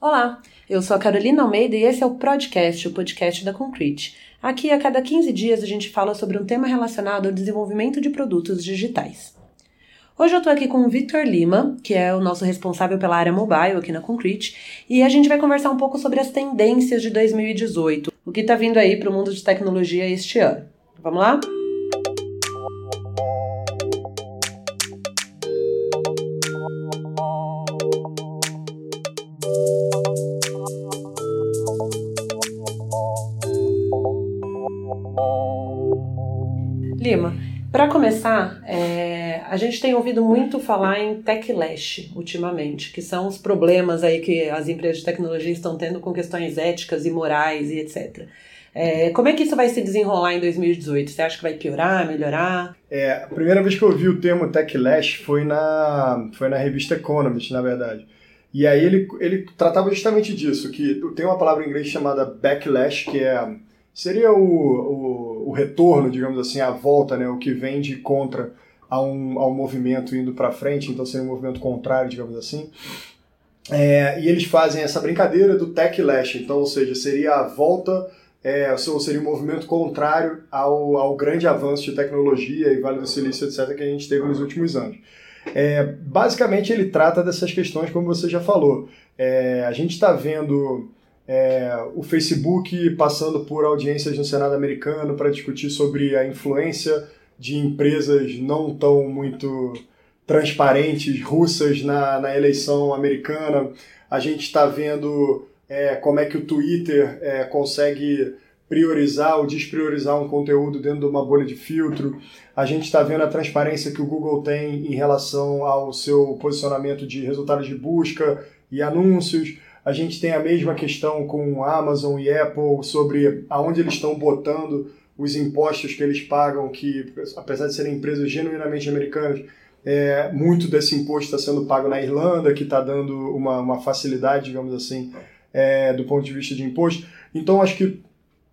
Olá, eu sou a Carolina Almeida e esse é o Podcast, o podcast da Concrete. Aqui, a cada 15 dias, a gente fala sobre um tema relacionado ao desenvolvimento de produtos digitais. Hoje eu estou aqui com o Victor Lima, que é o nosso responsável pela área mobile aqui na Concrete, e a gente vai conversar um pouco sobre as tendências de 2018, o que está vindo aí para o mundo de tecnologia este ano. Vamos lá? Começar, é, a gente tem ouvido muito falar em techlash ultimamente, que são os problemas aí que as empresas de tecnologia estão tendo com questões éticas e morais e etc. É, como é que isso vai se desenrolar em 2018? Você acha que vai piorar, melhorar? É, a primeira vez que eu ouvi o termo techlash foi na, foi na revista Economist, na verdade. E aí ele, ele tratava justamente disso, que tem uma palavra em inglês chamada backlash, que é seria o, o, o, retorno, digamos assim, a volta, né, o que vem de contra a um, a um movimento indo para frente, então seria um movimento contrário, digamos assim. É, e eles fazem essa brincadeira do techlash, então, ou seja, seria a volta, é, ou seria um movimento contrário ao, ao grande avanço de tecnologia e Vale do Silício, etc., que a gente teve nos últimos anos. É, basicamente, ele trata dessas questões, como você já falou. É, a gente está vendo é, o Facebook passando por audiências no Senado americano para discutir sobre a influência de empresas não tão muito transparentes russas na, na eleição americana. A gente está vendo é, como é que o Twitter é, consegue priorizar ou despriorizar um conteúdo dentro de uma bolha de filtro. A gente está vendo a transparência que o Google tem em relação ao seu posicionamento de resultados de busca e anúncios. A gente tem a mesma questão com Amazon e Apple sobre aonde eles estão botando os impostos que eles pagam, que apesar de serem empresas genuinamente americanas, é, muito desse imposto está sendo pago na Irlanda, que está dando uma, uma facilidade, digamos assim, é, do ponto de vista de imposto. Então, acho que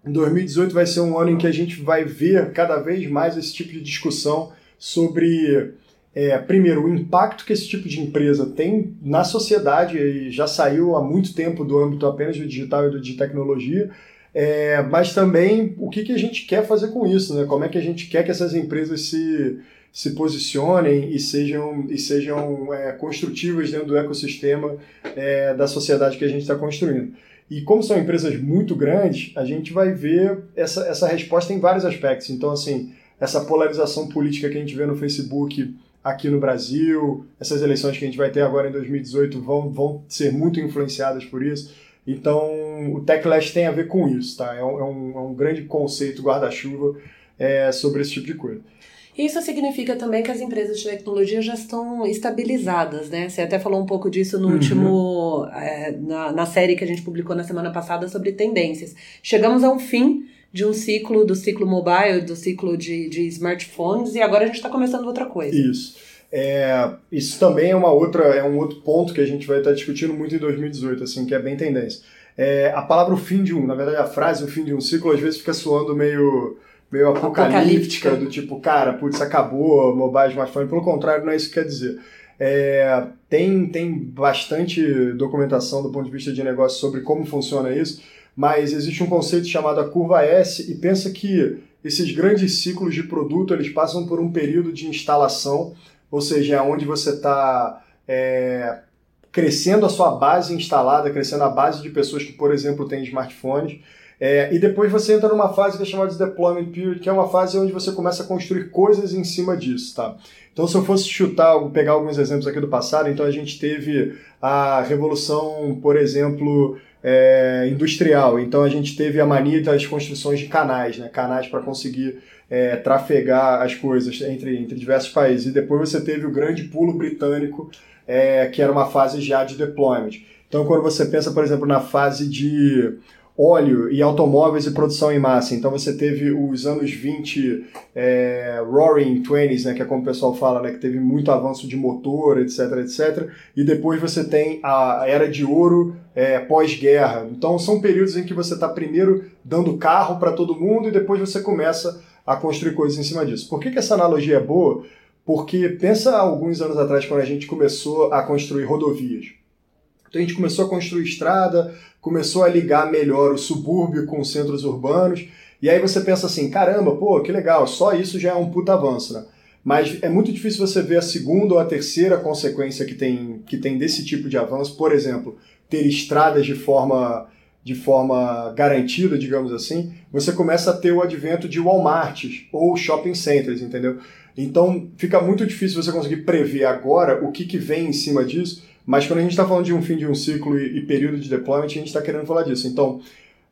2018 vai ser um ano em que a gente vai ver cada vez mais esse tipo de discussão sobre é, primeiro, o impacto que esse tipo de empresa tem na sociedade, e já saiu há muito tempo do âmbito apenas do digital e do de tecnologia, é, mas também o que, que a gente quer fazer com isso, né? como é que a gente quer que essas empresas se, se posicionem e sejam, e sejam é, construtivas dentro do ecossistema é, da sociedade que a gente está construindo. E como são empresas muito grandes, a gente vai ver essa, essa resposta em vários aspectos. Então, assim, essa polarização política que a gente vê no Facebook aqui no Brasil. Essas eleições que a gente vai ter agora em 2018 vão, vão ser muito influenciadas por isso. Então, o Techlash tem a ver com isso, tá? É um, é um, é um grande conceito guarda-chuva é, sobre esse tipo de coisa. Isso significa também que as empresas de tecnologia já estão estabilizadas, né? Você até falou um pouco disso no uhum. último. É, na, na série que a gente publicou na semana passada sobre tendências. Chegamos a um fim de um ciclo, do ciclo mobile, do ciclo de, de smartphones, e agora a gente está começando outra coisa. Isso. É, isso também é uma outra, é um outro ponto que a gente vai estar discutindo muito em 2018, assim, que é bem tendência. É, a palavra o fim de um, na verdade a frase o fim de um ciclo às vezes fica soando meio, meio apocalíptica, apocalíptica. do tipo, cara, putz, acabou, mobile, smartphone, pelo contrário, não é isso que quer dizer. É, tem, tem bastante documentação do ponto de vista de negócio sobre como funciona isso, mas existe um conceito chamado a curva S e pensa que esses grandes ciclos de produto eles passam por um período de instalação, ou seja, é onde você está é, crescendo a sua base instalada, crescendo a base de pessoas que, por exemplo, têm smartphones. É, e depois você entra numa fase que é chamada de deployment period, que é uma fase onde você começa a construir coisas em cima disso, tá? Então, se eu fosse chutar, pegar alguns exemplos aqui do passado, então a gente teve a revolução, por exemplo, é, industrial. Então a gente teve a mania das construções de canais, né? canais para conseguir é, trafegar as coisas entre, entre diversos países. E depois você teve o grande pulo britânico, é, que era uma fase já de deployment. Então quando você pensa, por exemplo, na fase de óleo e automóveis e produção em massa. Então você teve os anos 20 é, Roaring Twenties, né, que é como o pessoal fala, né, que teve muito avanço de motor, etc, etc. E depois você tem a era de ouro é, pós-guerra. Então são períodos em que você está primeiro dando carro para todo mundo e depois você começa a construir coisas em cima disso. Por que, que essa analogia é boa? Porque pensa alguns anos atrás quando a gente começou a construir rodovias. Então a gente começou a construir estrada, começou a ligar melhor o subúrbio com os centros urbanos, e aí você pensa assim, caramba, pô, que legal, só isso já é um puta avanço, né? Mas é muito difícil você ver a segunda ou a terceira consequência que tem, que tem desse tipo de avanço. Por exemplo, ter estradas de forma, de forma garantida, digamos assim. Você começa a ter o advento de Walmarts ou shopping centers, entendeu? Então fica muito difícil você conseguir prever agora o que, que vem em cima disso. Mas quando a gente está falando de um fim de um ciclo e, e período de deployment, a gente está querendo falar disso. Então,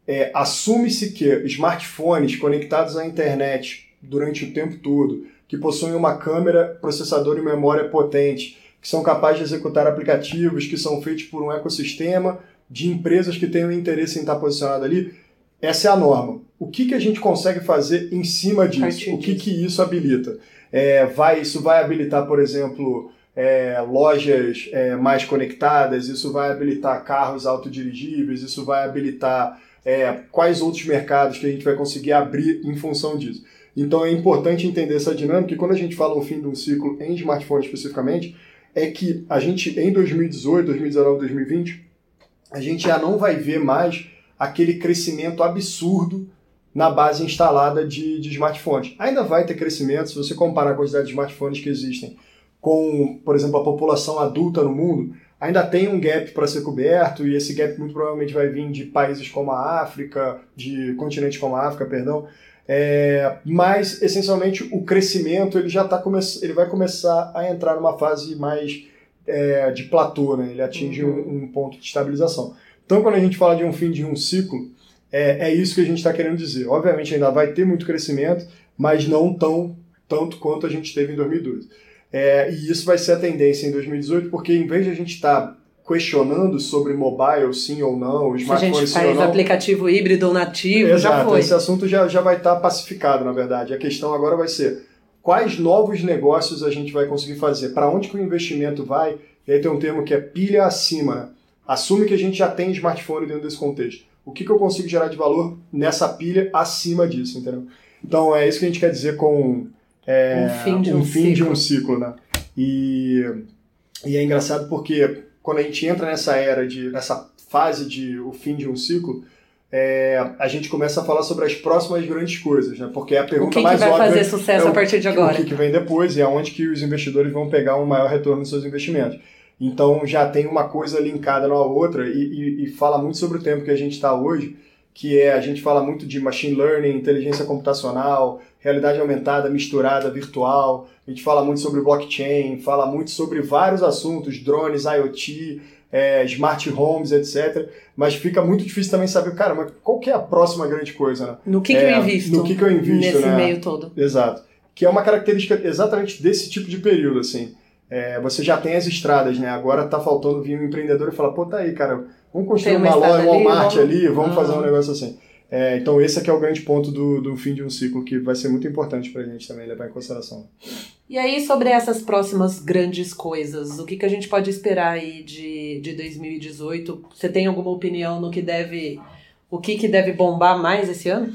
é, assume-se que smartphones conectados à internet durante o tempo todo, que possuem uma câmera, processador e memória potente, que são capazes de executar aplicativos que são feitos por um ecossistema de empresas que tenham interesse em estar posicionado ali, essa é a norma. O que, que a gente consegue fazer em cima disso? O que, que isso habilita? É, vai, isso vai habilitar, por exemplo, é, lojas é, mais conectadas, isso vai habilitar carros autodirigíveis, isso vai habilitar é, quais outros mercados que a gente vai conseguir abrir em função disso. Então é importante entender essa dinâmica e quando a gente fala um fim de um ciclo em smartphone especificamente, é que a gente em 2018, 2019, 2020, a gente já não vai ver mais aquele crescimento absurdo na base instalada de, de smartphones. Ainda vai ter crescimento se você comparar a quantidade de smartphones que existem com, por exemplo, a população adulta no mundo, ainda tem um gap para ser coberto e esse gap muito provavelmente vai vir de países como a África, de continentes como a África, perdão, é, mas, essencialmente, o crescimento ele já tá come ele vai começar a entrar numa fase mais é, de platô, né? ele atinge uhum. um, um, ponto de estabilização. Então, quando a gente fala de um fim de um ciclo, é, é isso que a gente está querendo dizer. Obviamente, ainda vai ter muito crescimento, mas não tão tanto quanto a gente teve em 2012. É, e isso vai ser a tendência em 2018, porque em vez de a gente estar tá questionando sobre mobile, sim ou não, o smartphone, Se a gente faz aplicativo híbrido ou nativo, Exato, já foi. Esse assunto já, já vai estar pacificado, na verdade. A questão agora vai ser quais novos negócios a gente vai conseguir fazer, para onde que o investimento vai, e aí tem um termo que é pilha acima. Assume que a gente já tem smartphone dentro desse contexto. O que, que eu consigo gerar de valor nessa pilha acima disso, entendeu? Então é isso que a gente quer dizer com é, um fim de um, um, fim de um ciclo, né? E, e é engraçado porque quando a gente entra nessa era de nessa fase de o fim de um ciclo, é, a gente começa a falar sobre as próximas grandes coisas, né? Porque é a pergunta o que mais que vai óbvia. fazer sucesso é a partir de agora? O que, que vem depois e aonde que os investidores vão pegar um maior retorno dos seus investimentos. Então já tem uma coisa linkada na outra e, e, e fala muito sobre o tempo que a gente está hoje, que é a gente fala muito de machine learning, inteligência computacional, realidade aumentada, misturada, virtual. A gente fala muito sobre blockchain, fala muito sobre vários assuntos, drones, IoT, é, smart homes, etc. Mas fica muito difícil também saber, cara, mas qual que é a próxima grande coisa, né? No que, é, que eu é, invisto? No que, que eu invisto, nesse né? meio todo. Exato. Que é uma característica exatamente desse tipo de período, assim. É, você já tem as estradas, né? Agora tá faltando vir um empreendedor e falar, pô, tá aí, cara, vamos construir uma, uma loja, um Walmart ali, vamos, ali, vamos fazer um negócio assim. É, então esse aqui é o grande ponto do, do fim de um ciclo que vai ser muito importante para a gente também levar em consideração. E aí sobre essas próximas grandes coisas, o que, que a gente pode esperar aí de, de 2018? Você tem alguma opinião no que deve, o que, que deve bombar mais esse ano?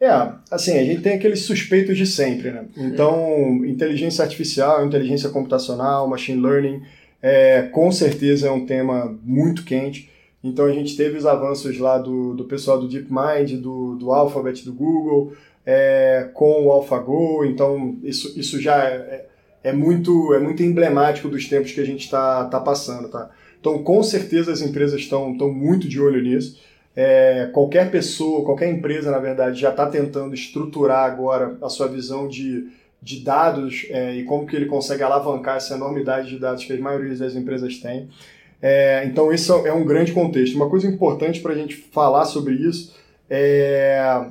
É, assim, a gente tem aqueles suspeitos de sempre, né? Então, inteligência artificial, inteligência computacional, machine learning, é, com certeza é um tema muito quente. Então a gente teve os avanços lá do, do pessoal do DeepMind, do, do Alphabet, do Google, é, com o AlphaGo, então isso, isso já é, é, muito, é muito emblemático dos tempos que a gente está tá passando. Tá? Então com certeza as empresas estão muito de olho nisso. É, qualquer pessoa, qualquer empresa, na verdade, já está tentando estruturar agora a sua visão de, de dados é, e como que ele consegue alavancar essa enormidade de dados que a maioria das empresas tem. É, então, esse é um grande contexto. Uma coisa importante para a gente falar sobre isso é,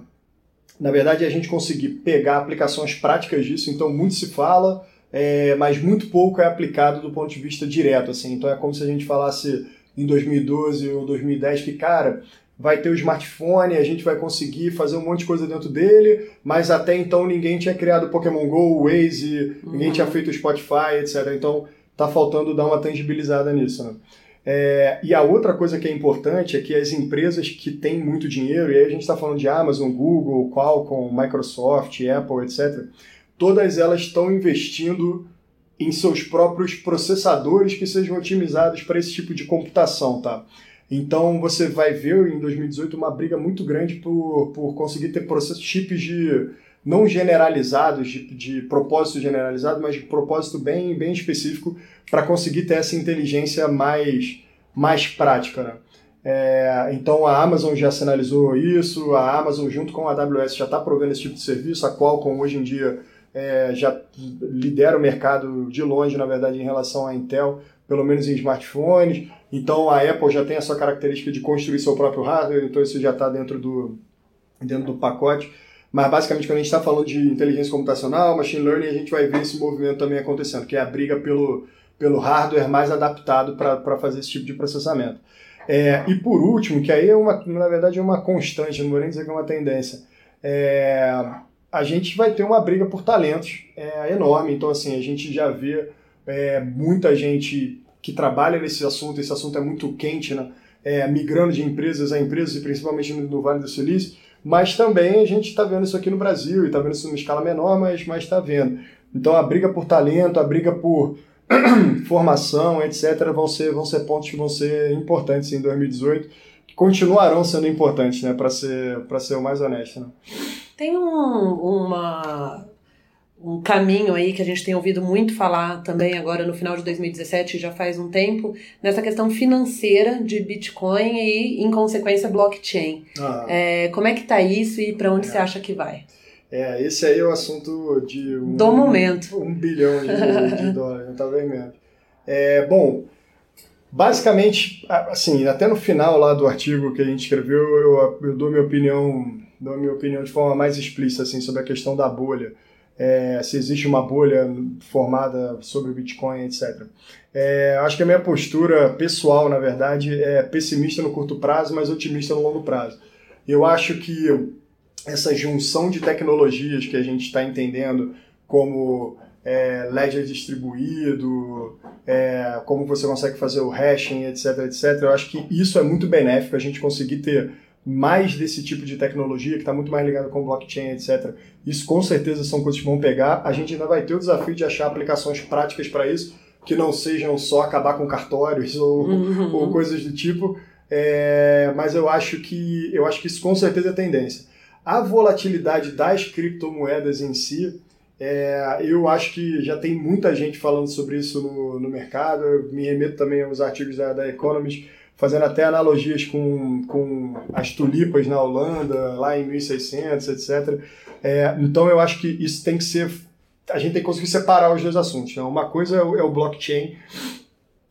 na verdade, é a gente conseguir pegar aplicações práticas disso. Então, muito se fala, é, mas muito pouco é aplicado do ponto de vista direto. Assim. Então, é como se a gente falasse em 2012 ou 2010 que, cara, vai ter o smartphone, a gente vai conseguir fazer um monte de coisa dentro dele, mas até então ninguém tinha criado Pokémon GO, Waze, uhum. ninguém tinha feito Spotify, etc. Então, tá faltando dar uma tangibilizada nisso. Né? É, e a outra coisa que é importante é que as empresas que têm muito dinheiro, e aí a gente está falando de Amazon, Google, Qualcomm, Microsoft, Apple, etc., todas elas estão investindo em seus próprios processadores que sejam otimizados para esse tipo de computação, tá? Então você vai ver em 2018 uma briga muito grande por, por conseguir ter processos, chips de não generalizados, de, de propósito generalizado, mas de propósito bem, bem específico para conseguir ter essa inteligência mais, mais prática. Né? É, então a Amazon já sinalizou isso, a Amazon junto com a AWS já está provendo esse tipo de serviço, a Qualcomm hoje em dia é, já lidera o mercado de longe, na verdade, em relação à Intel, pelo menos em smartphones. Então a Apple já tem a sua característica de construir seu próprio hardware, então isso já está dentro do, dentro do pacote. Mas basicamente, quando a gente está falando de inteligência computacional, machine learning, a gente vai ver esse movimento também acontecendo, que é a briga pelo, pelo hardware mais adaptado para fazer esse tipo de processamento. É, e por último, que aí é uma, na verdade é uma constante, não vou nem dizer que é uma tendência, é, a gente vai ter uma briga por talentos é, enorme. Então, assim, a gente já vê é, muita gente que trabalha nesse assunto, esse assunto é muito quente, né? É, migrando de empresas a empresas, e principalmente no, Vale do Silício, mas também a gente está vendo isso aqui no Brasil, e está vendo isso em escala menor, mas está vendo. Então a briga por talento, a briga por formação, etc., vão ser, vão ser pontos que vão ser importantes em 2018, que continuarão sendo importantes, né, para ser, ser o mais honesto. Né? Tem um, uma um caminho aí que a gente tem ouvido muito falar também agora no final de 2017, já faz um tempo, nessa questão financeira de Bitcoin e, em consequência, blockchain. Ah. É, como é que tá isso e para onde é. você acha que vai? É, esse aí é o assunto de um, do momento. Um, um bilhão de, de dólares, talvez menos. É, bom, basicamente, assim, até no final lá do artigo que a gente escreveu, eu, eu dou minha opinião, dou minha opinião de forma mais explícita assim sobre a questão da bolha é, se existe uma bolha formada sobre o Bitcoin, etc. É, acho que a minha postura pessoal, na verdade, é pessimista no curto prazo, mas otimista no longo prazo. Eu acho que essa junção de tecnologias que a gente está entendendo, como é, ledger distribuído, é, como você consegue fazer o hashing, etc, etc, eu acho que isso é muito benéfico, a gente conseguir ter mais desse tipo de tecnologia, que está muito mais ligado com blockchain, etc. Isso com certeza são coisas que vão pegar. A gente ainda vai ter o desafio de achar aplicações práticas para isso, que não sejam só acabar com cartórios ou, uhum. ou coisas do tipo. É, mas eu acho que eu acho que isso com certeza é tendência. A volatilidade das criptomoedas em si, é, eu acho que já tem muita gente falando sobre isso no, no mercado. Eu me remeto também aos artigos da, da Economist fazendo até analogias com, com as tulipas na Holanda, lá em 1600, etc. É, então eu acho que isso tem que ser. A gente tem que conseguir separar os dois assuntos. Né? Uma coisa é o, é o blockchain,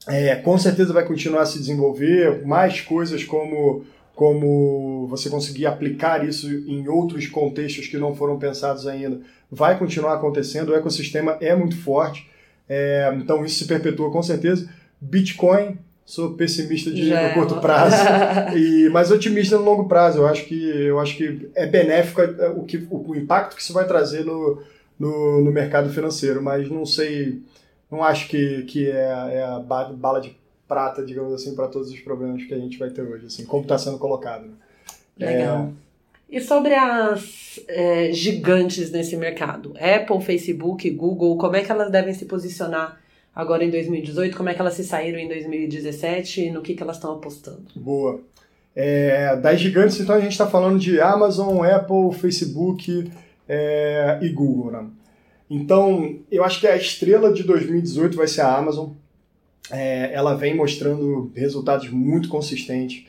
é, com certeza vai continuar a se desenvolver, mais coisas como, como você conseguir aplicar isso em outros contextos que não foram pensados ainda, vai continuar acontecendo. O ecossistema é muito forte, é, então isso se perpetua com certeza. Bitcoin sou pessimista de curto prazo, e, mas otimista no longo prazo. Eu acho que, eu acho que é benéfico é, o, que, o, o impacto que isso vai trazer no, no, no, mercado financeiro, mas não sei, não acho que, que é, é a bala de prata, digamos assim, para todos os problemas que a gente vai ter hoje, assim, como está sendo colocado. Legal. É... E sobre as é, gigantes nesse mercado, Apple, Facebook, Google, como é que elas devem se posicionar agora em 2018, como é que elas se saíram em 2017 e no que, que elas estão apostando. Boa. É, das gigantes, então a gente está falando de Amazon, Apple, Facebook é, e Google. Né? Então, eu acho que a estrela de 2018 vai ser a Amazon. É, ela vem mostrando resultados muito consistentes.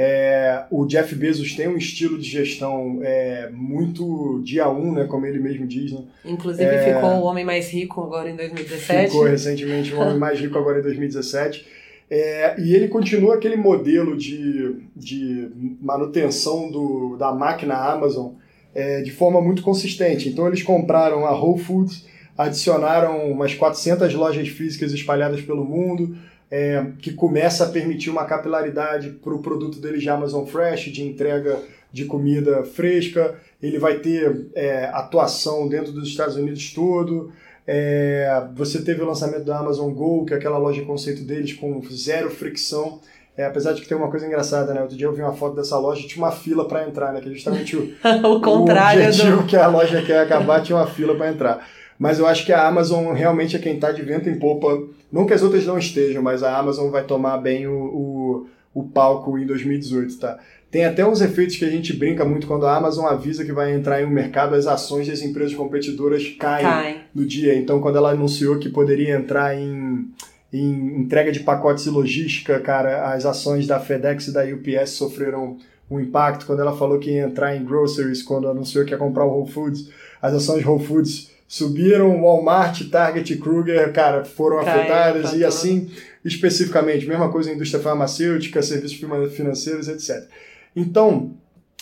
É, o Jeff Bezos tem um estilo de gestão é, muito dia 1, um, né, como ele mesmo diz. Né? Inclusive é, ficou o homem mais rico agora em 2017. Ficou recentemente o homem mais rico agora em 2017. É, e ele continua aquele modelo de, de manutenção do, da máquina Amazon é, de forma muito consistente. Então eles compraram a Whole Foods, adicionaram umas 400 lojas físicas espalhadas pelo mundo, é, que começa a permitir uma capilaridade para o produto dele de Amazon Fresh, de entrega de comida fresca. Ele vai ter é, atuação dentro dos Estados Unidos todo. É, você teve o lançamento da Amazon Go, que é aquela loja conceito deles com zero fricção. É, apesar de que tem uma coisa engraçada, né? Outro dia eu vi uma foto dessa loja tinha uma fila para entrar, né? Que é justamente o, o contrário o objetivo do... que a loja quer acabar, tinha uma fila para entrar. Mas eu acho que a Amazon realmente é quem está de vento em popa. Não que as outras não estejam, mas a Amazon vai tomar bem o, o, o palco em 2018, tá? Tem até uns efeitos que a gente brinca muito quando a Amazon avisa que vai entrar em um mercado, as ações das empresas competidoras caem no dia. Então, quando ela anunciou que poderia entrar em, em entrega de pacotes e logística, cara, as ações da FedEx e da UPS sofreram um impacto. Quando ela falou que ia entrar em groceries, quando anunciou que ia comprar o Whole Foods, as ações Whole Foods subiram, Walmart, Target, Kruger, cara, foram Caiu, afetadas tá e assim especificamente. Mesma coisa em indústria farmacêutica, serviços financeiros, etc. Então,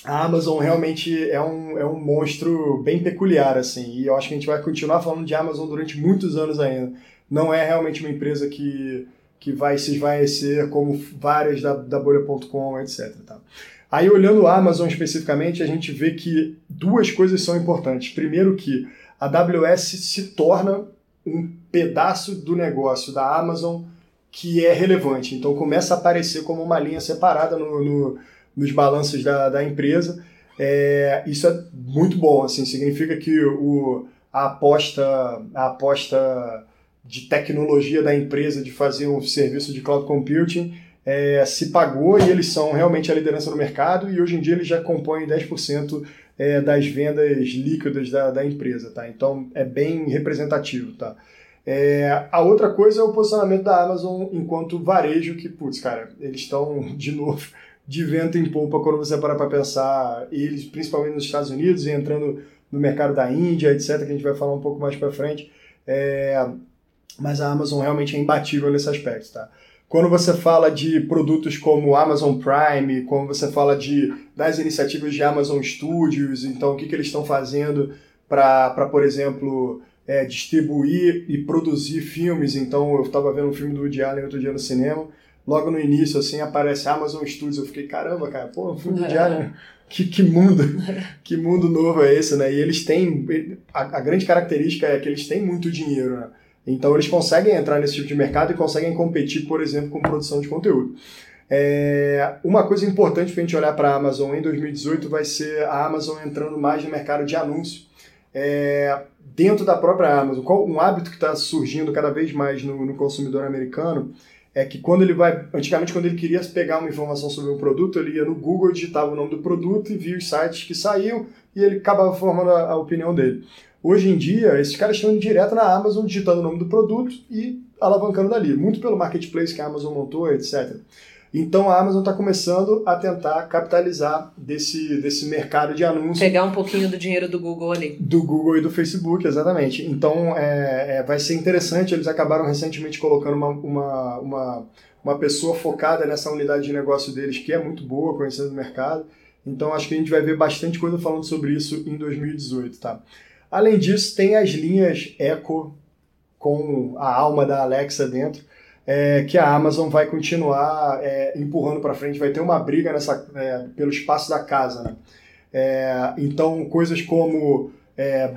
a Amazon realmente é um, é um monstro bem peculiar, assim, e eu acho que a gente vai continuar falando de Amazon durante muitos anos ainda. Não é realmente uma empresa que, que vai se esvaecer como várias da, da Bolha.com, etc. Tá? Aí, olhando a Amazon especificamente, a gente vê que duas coisas são importantes. Primeiro que a AWS se torna um pedaço do negócio da Amazon que é relevante. Então começa a aparecer como uma linha separada no, no, nos balanços da, da empresa. É, isso é muito bom. Assim, significa que o, a, aposta, a aposta de tecnologia da empresa de fazer um serviço de cloud computing é, se pagou e eles são realmente a liderança no mercado e hoje em dia eles já compõem 10% é, das vendas líquidas da, da empresa, tá? Então é bem representativo, tá? É, a outra coisa é o posicionamento da Amazon enquanto varejo, que, putz, cara, eles estão, de novo, de vento em polpa quando você para para pensar, eles, principalmente nos Estados Unidos, e entrando no mercado da Índia, etc., que a gente vai falar um pouco mais para frente. É, mas a Amazon realmente é imbatível nesse aspecto, tá? Quando você fala de produtos como Amazon Prime, quando você fala de, das iniciativas de Amazon Studios, então o que, que eles estão fazendo para, por exemplo, é, distribuir e produzir filmes. Então eu estava vendo um filme do Woody Allen outro dia no cinema, logo no início assim aparece Amazon Studios, eu fiquei, caramba, cara, pô, um filme do Woody Allen, que, que mundo, que mundo novo é esse, né? E eles têm, a, a grande característica é que eles têm muito dinheiro, né? Então eles conseguem entrar nesse tipo de mercado e conseguem competir, por exemplo, com produção de conteúdo. É, uma coisa importante para a gente olhar para a Amazon em 2018 vai ser a Amazon entrando mais no mercado de anúncio. É, dentro da própria Amazon. Um hábito que está surgindo cada vez mais no, no, consumidor americano é que quando ele vai. Antigamente, quando ele queria pegar uma informação sobre um produto, ele ia no Google, digitava o nome do produto e via os sites que saíam e ele acabava formando a, a opinião dele. Hoje em dia, esses caras estão indo direto na Amazon, digitando o nome do produto e alavancando dali, muito pelo marketplace que a Amazon montou, etc. Então a Amazon está começando a tentar capitalizar desse, desse mercado de anúncios. Pegar um pouquinho do dinheiro do Google ali. Do Google e do Facebook, exatamente. Então é, é, vai ser interessante. Eles acabaram recentemente colocando uma, uma, uma, uma pessoa focada nessa unidade de negócio deles, que é muito boa, conhecendo o mercado. Então acho que a gente vai ver bastante coisa falando sobre isso em 2018, tá? Além disso, tem as linhas Echo com a alma da Alexa dentro, é, que a Amazon vai continuar é, empurrando para frente, vai ter uma briga nessa, é, pelo espaço da casa. Né? É, então, coisas como é,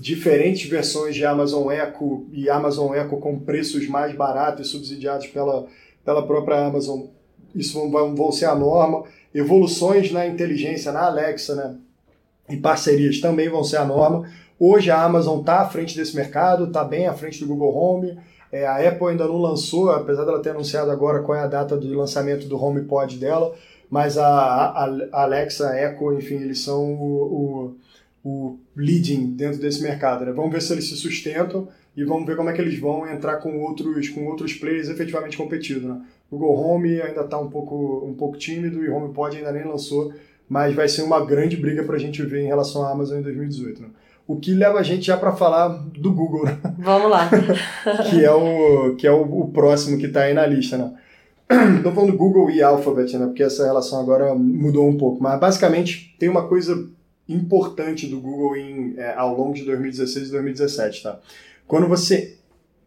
diferentes versões de Amazon Echo e Amazon Echo com preços mais baratos e subsidiados pela, pela própria Amazon, isso vão, vão ser a norma. Evoluções na inteligência, na Alexa, né? Em parcerias também vão ser a norma. Hoje a Amazon está à frente desse mercado, está bem à frente do Google Home. É, a Apple ainda não lançou, apesar dela ter anunciado agora qual é a data do lançamento do HomePod dela, mas a, a, Alexa, a Echo, enfim, eles são o, o, o leading dentro desse mercado. Né? Vamos ver se eles se sustentam e vamos ver como é que eles vão entrar com outros, com outros players efetivamente competindo. Né? Google Home ainda está um pouco, um pouco tímido e o HomePod ainda nem lançou, mas vai ser uma grande briga para a gente ver em relação à Amazon em 2018. Né? O que leva a gente já para falar do Google, né? Vamos lá. que é o, que é o, o próximo que está aí na lista, né? Estou falando Google e Alphabet, né? Porque essa relação agora mudou um pouco. Mas basicamente tem uma coisa importante do Google em, é, ao longo de 2016 e 2017, tá? Quando você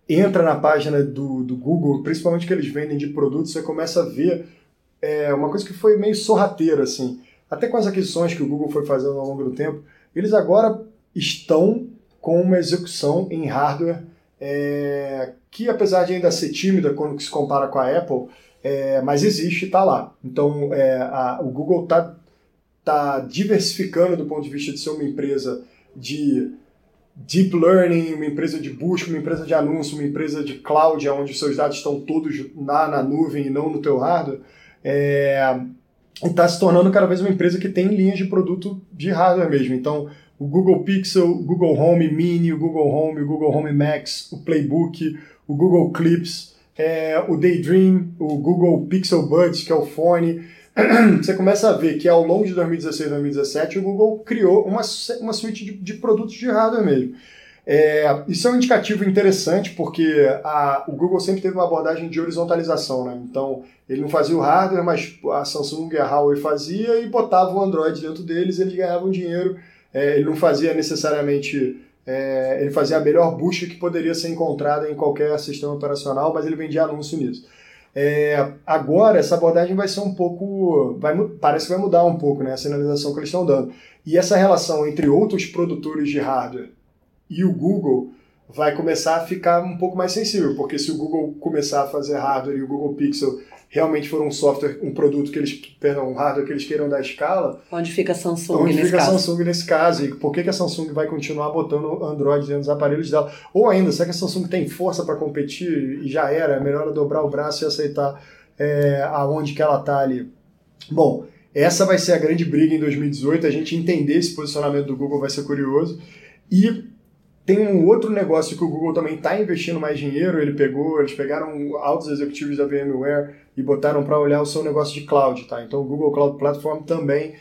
entra na página do, do Google, principalmente que eles vendem de produtos, você começa a ver é, uma coisa que foi meio sorrateira, assim. Até com as aquisições que o Google foi fazendo ao longo do tempo, eles agora estão com uma execução em hardware é, que, apesar de ainda ser tímida quando se compara com a Apple, é, mas existe e está lá. Então, é, a, o Google está tá diversificando do ponto de vista de ser uma empresa de deep learning, uma empresa de busca, uma empresa de anúncio, uma empresa de cloud, onde seus dados estão todos na, na nuvem e não no teu hardware, é, está se tornando cada vez uma empresa que tem linhas de produto de hardware mesmo. Então, o Google Pixel, o Google Home Mini, o Google Home, o Google Home Max, o Playbook, o Google Clips, é, o Daydream, o Google Pixel Buds, que é o fone. Você começa a ver que ao longo de 2016 e 2017 o Google criou uma, uma suíte de, de produtos de hardware mesmo. É, isso é um indicativo interessante porque a, o Google sempre teve uma abordagem de horizontalização, né? Então ele não fazia o hardware, mas a Samsung e a Huawei fazia e botava o Android dentro deles, eles ganhavam dinheiro. É, ele não fazia necessariamente é, ele fazia a melhor busca que poderia ser encontrada em qualquer sistema operacional, mas ele vendia anúncio nisso. É, agora, essa abordagem vai ser um pouco. Vai, parece que vai mudar um pouco né, a sinalização que eles estão dando. E essa relação entre outros produtores de hardware e o Google vai começar a ficar um pouco mais sensível, porque se o Google começar a fazer hardware e o Google Pixel realmente for um software, um produto que eles, perdão, um hardware que eles queiram dar escala. Onde fica a Samsung onde nesse fica caso? a Samsung nesse caso? E por que, que a Samsung vai continuar botando Android dentro dos aparelhos dela? Ou ainda, será que a Samsung tem força para competir e já era? É melhor dobrar o braço e aceitar é, aonde que ela está ali? Bom, essa vai ser a grande briga em 2018. A gente entender esse posicionamento do Google vai ser curioso. E tem um outro negócio que o Google também está investindo mais dinheiro. Ele pegou, eles pegaram altos executivos da VMware e botaram para olhar o seu negócio de cloud, tá? Então o Google Cloud Platform também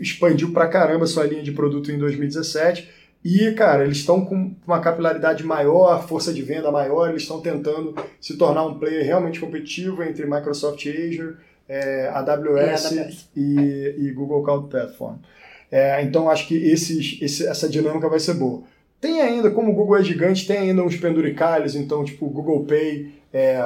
expandiu para caramba sua linha de produto em 2017. E, cara, eles estão com uma capilaridade maior, força de venda maior, eles estão tentando se tornar um player realmente competitivo entre Microsoft Azure, é, AWS, E AWS. E, e Google Cloud Platform. É, então, acho que esses, esse, essa dinâmica vai ser boa. Tem ainda, como o Google é gigante, tem ainda uns penduricalhos, então, tipo, o Google Pay, é,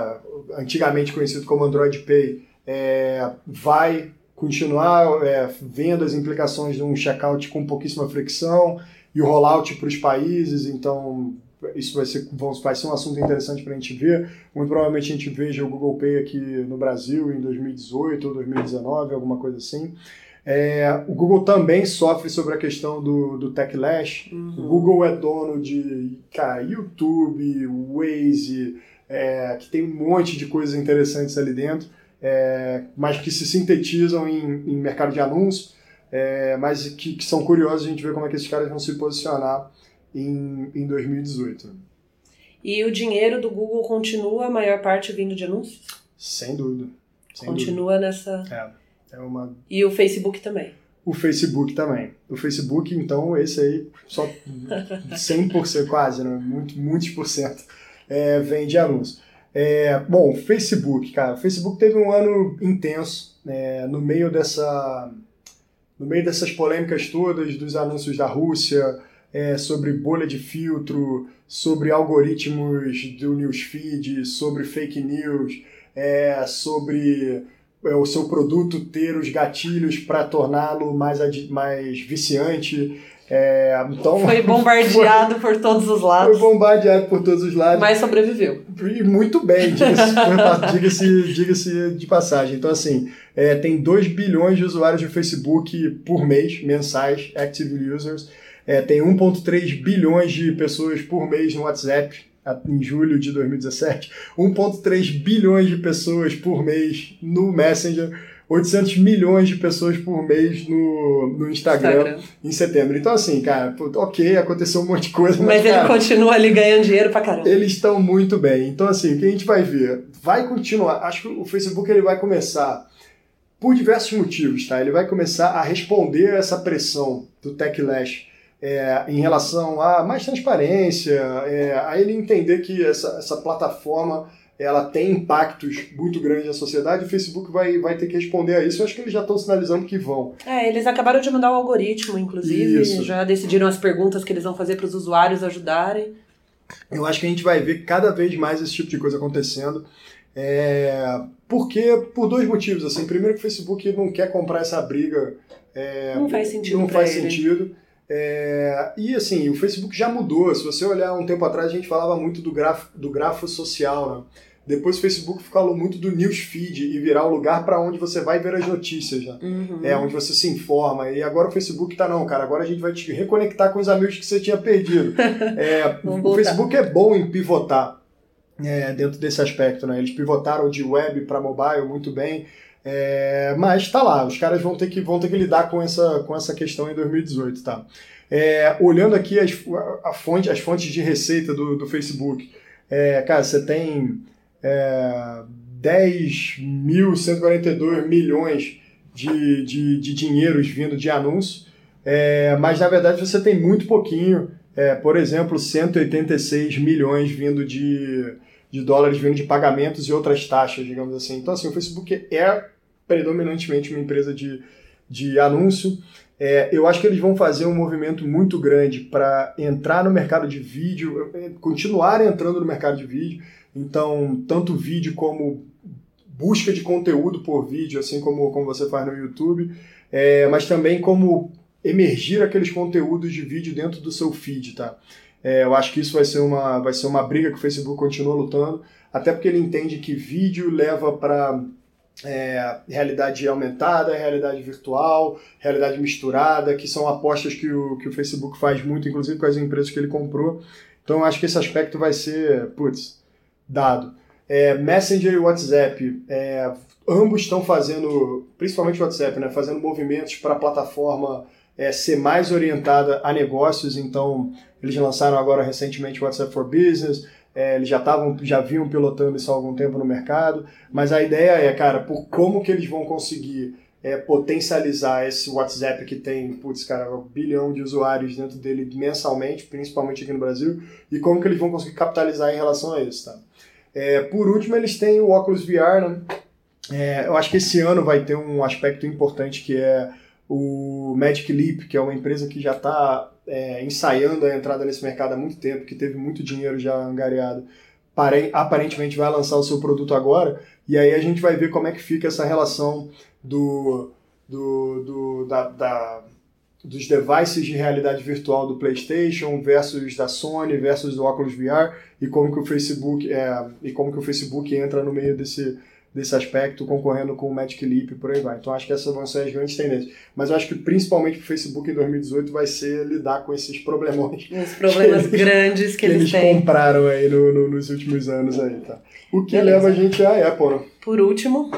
antigamente conhecido como Android Pay, é, vai continuar é, vendo as implicações de um checkout com pouquíssima fricção e o rollout para os países, então isso vai ser, vai ser um assunto interessante para a gente ver. Muito provavelmente a gente veja o Google Pay aqui no Brasil em 2018 ou 2019, alguma coisa assim. É, o Google também sofre sobre a questão do, do Techlash. Uhum. O Google é dono de cara, YouTube, Waze, é, que tem um monte de coisas interessantes ali dentro, é, mas que se sintetizam em, em mercado de anúncio, é, mas que, que, são curiosos a gente ver como é que esses caras vão se posicionar em, em 2018. E o dinheiro do Google continua a maior parte vindo de anúncios? Sem dúvida. Sem continua dúvida. nessa. É. Uma... E o Facebook também. O Facebook também. O Facebook, então, esse aí, só 100% quase, né? Muito, muitos por cento é, vem de anúncio. É, bom, Facebook, cara. O Facebook teve um ano intenso é, no meio dessa... No meio dessas polêmicas todas, dos anúncios da Rússia, é, sobre bolha de filtro, sobre algoritmos do newsfeed, sobre fake news, é, sobre o seu produto ter os gatilhos para torná-lo mais, mais viciante. É, então, foi bombardeado foi, por todos os lados. Foi bombardeado por todos os lados. Mas sobreviveu. E muito bem, diga-se diga diga de passagem. Então, assim, é, tem 2 bilhões de usuários de Facebook por mês, mensais, active users. É, tem 1,3 bilhões de pessoas por mês no WhatsApp em julho de 2017, 1,3 bilhões de pessoas por mês no Messenger, 800 milhões de pessoas por mês no, no Instagram, Instagram. em setembro. Então, assim, cara, ok, aconteceu um monte de coisa. Mas, mas ele cara, continua ali ganhando dinheiro pra caramba. Eles estão muito bem. Então, assim, o que a gente vai ver? Vai continuar. Acho que o Facebook ele vai começar por diversos motivos, tá? Ele vai começar a responder a essa pressão do Techlash é, em relação a mais transparência, é, a ele entender que essa, essa plataforma ela tem impactos muito grandes na sociedade, o Facebook vai, vai ter que responder a isso. Eu acho que eles já estão sinalizando que vão. É, eles acabaram de mudar o algoritmo, inclusive, isso. já decidiram as perguntas que eles vão fazer para os usuários ajudarem. Eu acho que a gente vai ver cada vez mais esse tipo de coisa acontecendo. É, porque por dois motivos. Assim, primeiro que o Facebook não quer comprar essa briga. É, não faz sentido. Não faz ele. sentido. É, e assim, o Facebook já mudou. Se você olhar um tempo atrás, a gente falava muito do grafo, do grafo social, né? Depois o Facebook falou muito do newsfeed e virar o lugar para onde você vai ver as notícias, né? Uhum. É, onde você se informa. E agora o Facebook tá não, cara. Agora a gente vai te reconectar com os amigos que você tinha perdido. É, o voltar. Facebook é bom em pivotar é, dentro desse aspecto, né? Eles pivotaram de web para mobile muito bem. É, mas tá lá, os caras vão ter que, vão ter que lidar com essa, com essa questão em 2018, tá? É, olhando aqui as, a fonte, as fontes de receita do, do Facebook, é, cara, você tem é, 10.142 milhões de, de, de dinheiros vindo de anúncio, é, mas na verdade você tem muito pouquinho, é, por exemplo, 186 milhões vindo de, de dólares vindo de pagamentos e outras taxas, digamos assim. Então, assim, o Facebook é predominantemente uma empresa de, de anúncio. É, eu acho que eles vão fazer um movimento muito grande para entrar no mercado de vídeo, é, continuar entrando no mercado de vídeo. Então, tanto vídeo como busca de conteúdo por vídeo, assim como, como você faz no YouTube, é, mas também como emergir aqueles conteúdos de vídeo dentro do seu feed, tá? É, eu acho que isso vai ser, uma, vai ser uma briga que o Facebook continua lutando, até porque ele entende que vídeo leva para é, realidade aumentada, realidade virtual, realidade misturada, que são apostas que o, que o Facebook faz muito, inclusive com as empresas que ele comprou. Então eu acho que esse aspecto vai ser, putz, dado. É, Messenger e WhatsApp, é, ambos estão fazendo, principalmente o WhatsApp, né, fazendo movimentos para a plataforma é, ser mais orientada a negócios. Então, eles lançaram agora recentemente o WhatsApp for Business. É, eles já estavam, já vinham pilotando isso há algum tempo no mercado. Mas a ideia é, cara, por como que eles vão conseguir é, potencializar esse WhatsApp que tem, putz, cara, um bilhão de usuários dentro dele mensalmente, principalmente aqui no Brasil, e como que eles vão conseguir capitalizar em relação a isso, tá? É, por último, eles têm o óculos VR, né? É, eu acho que esse ano vai ter um aspecto importante que é o Magic Leap, que é uma empresa que já está é, ensaiando a entrada nesse mercado há muito tempo, que teve muito dinheiro já angariado, pare- aparentemente vai lançar o seu produto agora, e aí a gente vai ver como é que fica essa relação do, do, do da, da- dos devices de realidade virtual do PlayStation versus da Sony versus do Oculus VR e como que o Facebook é, e como que o Facebook entra no meio desse desse aspecto, concorrendo com o Magic Leap e por aí vai. Então acho que essas vão ser as grandes tendências. Mas eu acho que principalmente o Facebook em 2018 vai ser lidar com esses problemões Os problemas que grandes que, que eles eles têm. compraram aí no- no- nos últimos anos aí, tá? O que Beleza. leva a gente à Apple, né? Por último,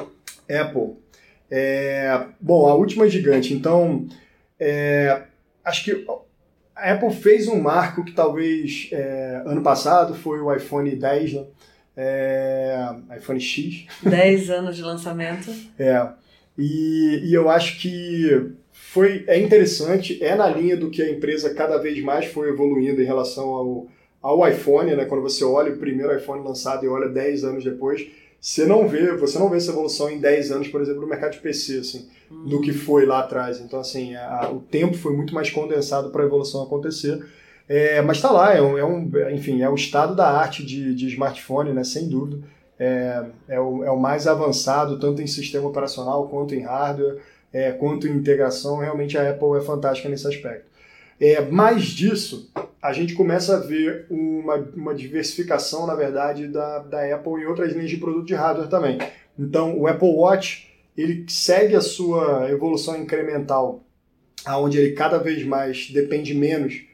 Apple. É, bom, a última gigante. Então, é, acho que a Apple fez um marco que talvez é, ano passado foi o iPhone 10, né? É, iPhone X. 10 anos de lançamento. É. E, e eu acho que foi, é interessante, é na linha do que a empresa cada vez mais foi evoluindo em relação ao, ao iPhone, né? Quando você olha o primeiro iPhone lançado e olha 10 anos depois, você não vê, você não vê essa evolução em 10 anos, por exemplo, no mercado de PC, assim, do que foi lá atrás. Então, assim, a- o tempo foi muito mais condensado para a evolução acontecer. É, mas está lá, é um, é um- enfim, é o estado da arte de, de smartphone, né? Sem dúvida. É, é, o, é o mais avançado, tanto em sistema operacional quanto em hardware, é, quanto em integração. Realmente a Apple é fantástica nesse aspecto. É, mais disso, a gente começa a ver uma, uma diversificação, na verdade, da, da Apple em outras linhas de produto de hardware também. Então, o Apple Watch ele segue a sua evolução incremental, aonde ele cada vez mais depende menos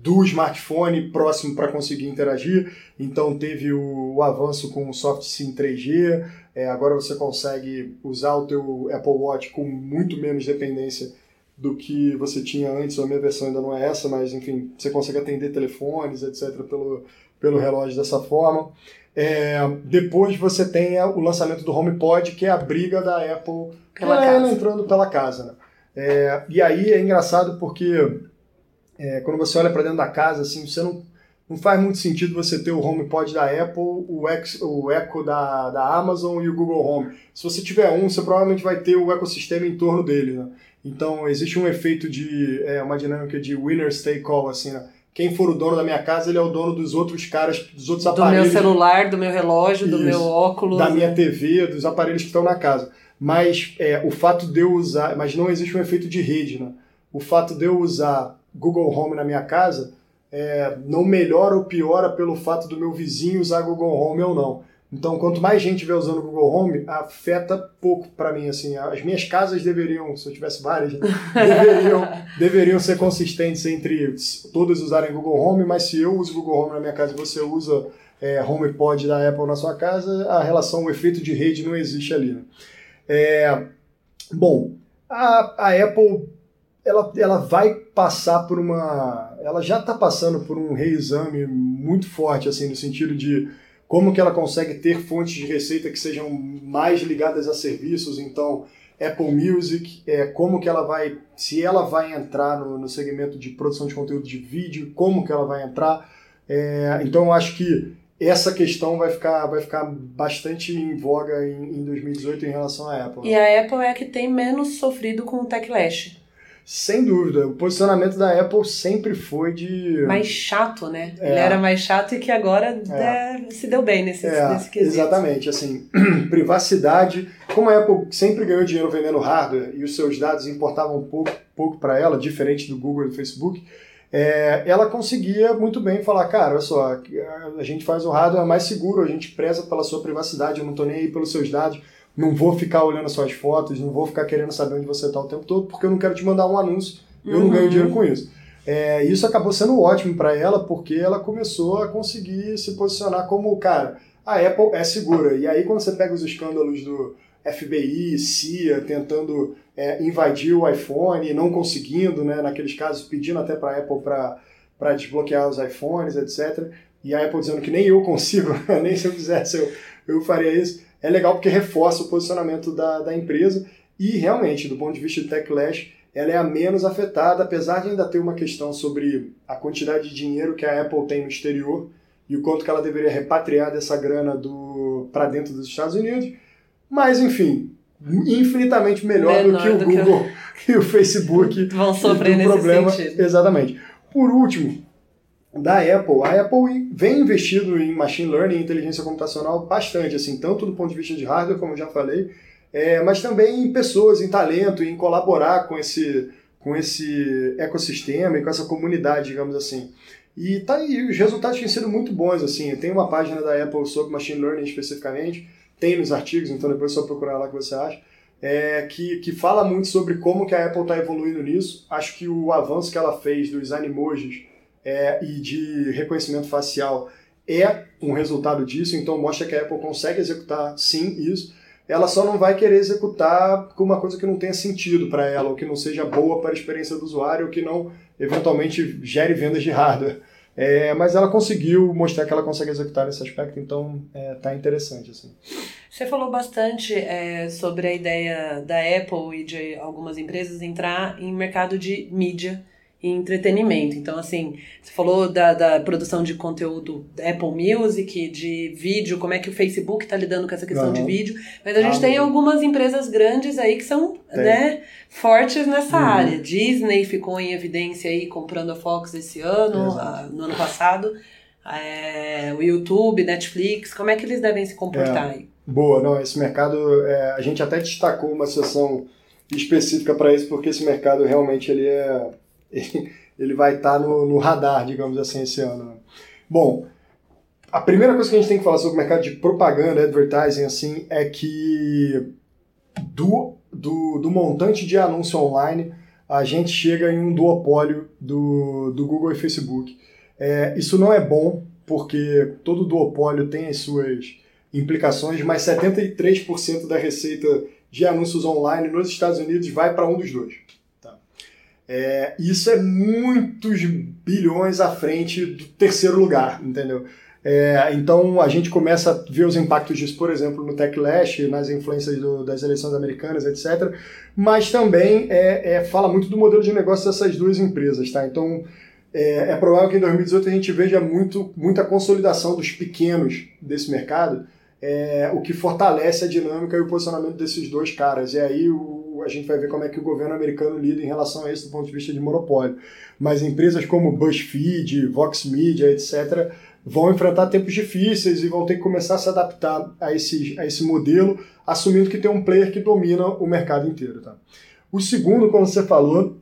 do smartphone próximo para conseguir interagir. Então teve o, o avanço com o soft SIM 3G. É, agora você consegue usar o teu Apple Watch com muito menos dependência do que você tinha antes. A minha versão ainda não é essa, mas enfim, você consegue atender telefones, etc. pelo, pelo relógio dessa forma. É, depois você tem o lançamento do HomePod, que é a briga da Apple Pela ela entrando pela casa. Né? É, e aí é engraçado porque é, quando você olha para dentro da casa, assim, você não, não faz muito sentido você ter o HomePod da Apple, o, Ex, o Echo da, da Amazon e o Google Home. Se você tiver um, você provavelmente vai ter o ecossistema em torno dele. Né? Então existe um efeito de é, uma dinâmica de winner take all, assim, né? Quem for o dono da minha casa, ele é o dono dos outros caras, dos outros Do meu aparelhos celular, do meu relógio, do Isso. meu óculos. da minha TV, dos aparelhos que estão na casa. Mas é, o fato de eu usar, mas não existe um efeito de rede, né? O fato de eu usar Google Home na minha casa é, não melhora ou piora pelo fato do meu vizinho usar Google Home ou não. Então, quanto mais gente vê usando o Google Home, afeta pouco para mim. Assim, as minhas casas deveriam, se eu tivesse várias, deveriam, deveriam ser consistentes entre todas usarem Google Home, mas se eu uso Google Home na minha casa e você usa é, HomePod da Apple na sua casa, a relação, o efeito de rede não existe ali. Né? É, bom, a, a Apple ela, ela vai passar por uma. Ela já está passando por um reexame muito forte, assim, no sentido de como que ela consegue ter fontes de receita que sejam mais ligadas a serviços, então Apple Music, é, como que ela vai, se ela vai entrar no, no segmento de produção de conteúdo de vídeo, como que ela vai entrar. É, então eu acho que essa questão vai ficar, vai ficar bastante em voga em, em 2018 em relação à Apple. E a Apple é a que tem menos sofrido com o Techlash. Sem dúvida. O posicionamento da Apple sempre foi de. Mais chato, né? É. Ele era mais chato e que agora é. se deu bem nesse, é, nesse quesito. Exatamente. Assim, privacidade. Como a Apple sempre ganhou dinheiro vendendo hardware e os seus dados importavam pouco, pouco para ela, diferente do Google e do Facebook, é, ela conseguia muito bem falar: cara, olha só, a gente faz o hardware mais seguro, a gente preza pela sua privacidade, eu não estou nem aí pelos seus dados não vou ficar olhando suas fotos, não vou ficar querendo saber onde você está o tempo todo, porque eu não quero te mandar um anúncio, eu uhum. não ganho dinheiro com isso. É, isso acabou sendo ótimo para ela, porque ela começou a conseguir se posicionar como, cara, a Apple é segura. E aí, quando você pega os escândalos do FBI, CIA, tentando é, invadir o iPhone, não conseguindo, né, naqueles casos, pedindo até para a Apple para desbloquear os iPhones, etc. E a Apple dizendo que nem eu consigo, nem se eu quisesse eu, eu faria isso é legal porque reforça o posicionamento da, da empresa e realmente, do ponto de vista de Techlash, ela é a menos afetada, apesar de ainda ter uma questão sobre a quantidade de dinheiro que a Apple tem no exterior e o quanto que ela deveria repatriar dessa grana do para dentro dos Estados Unidos. Mas, enfim, infinitamente melhor Menor do que o do Google que... e o Facebook. Vão sofrer nesse problema. sentido. Exatamente. Por último, da Apple. A Apple vem investindo em machine learning inteligência computacional bastante, assim, tanto do ponto de vista de hardware, como já falei, é, mas também em pessoas, em talento, em colaborar com esse, com esse ecossistema e com essa comunidade, digamos assim. E tá aí, os resultados têm sido muito bons, assim. Tem uma página da Apple sobre machine learning especificamente, tem nos artigos, então depois é só procurar lá que você acha. É, que, que fala muito sobre como que a Apple está evoluindo nisso. Acho que o avanço que ela fez dos animojis é, e de reconhecimento facial é um resultado disso, então mostra que a Apple consegue executar sim isso. Ela só não vai querer executar com uma coisa que não tenha sentido para ela, ou que não seja boa para a experiência do usuário, ou que não eventualmente gere vendas de hardware. É, mas ela conseguiu mostrar que ela consegue executar esse aspecto, então é, tá interessante. Assim. Você falou bastante é, sobre a ideia da Apple e de algumas empresas entrar em mercado de mídia e entretenimento. Então, assim, você falou da, da produção de conteúdo Apple Music, de vídeo, como é que o Facebook está lidando com essa questão uhum. de vídeo. Mas a gente ah, tem algumas empresas grandes aí que são né, fortes nessa uhum. área. Disney ficou em evidência aí comprando a Fox esse ano, a, no ano passado. É, o YouTube, Netflix, como é que eles devem se comportar é. aí? Boa, não, esse mercado, é, a gente até destacou uma sessão específica para isso, porque esse mercado realmente ele é ele vai estar tá no, no, radar, digamos assim, esse ano. Bom, a primeira coisa que a gente tem que falar sobre o mercado de propaganda, advertising, assim, é que do, do, do montante de anúncio online, a gente chega em um duopólio do, do Google e Facebook. É, isso não é bom, porque todo duopólio tem as suas implicações, mas 73% da receita de anúncios online nos Estados Unidos vai para um dos dois. É, isso é muitos bilhões à frente do terceiro lugar, entendeu? É, então a gente começa a ver os impactos disso, por exemplo, no Techlash, nas influências do, das eleições americanas, etc. Mas também é, é, fala muito do modelo de negócio dessas duas empresas, tá? Então é, é, provável que em 2018 a gente veja muito, muita consolidação dos pequenos desse mercado, é, o que fortalece a dinâmica e o posicionamento desses dois caras. E aí o, a gente vai ver como é que o governo americano lida em relação a isso do ponto de vista de monopólio. Mas empresas como BuzzFeed, Vox Media, etc., vão enfrentar tempos difíceis e vão ter que começar a se adaptar a esse, a esse modelo, assumindo que tem um player que domina o mercado inteiro. Tá? O segundo, como você falou,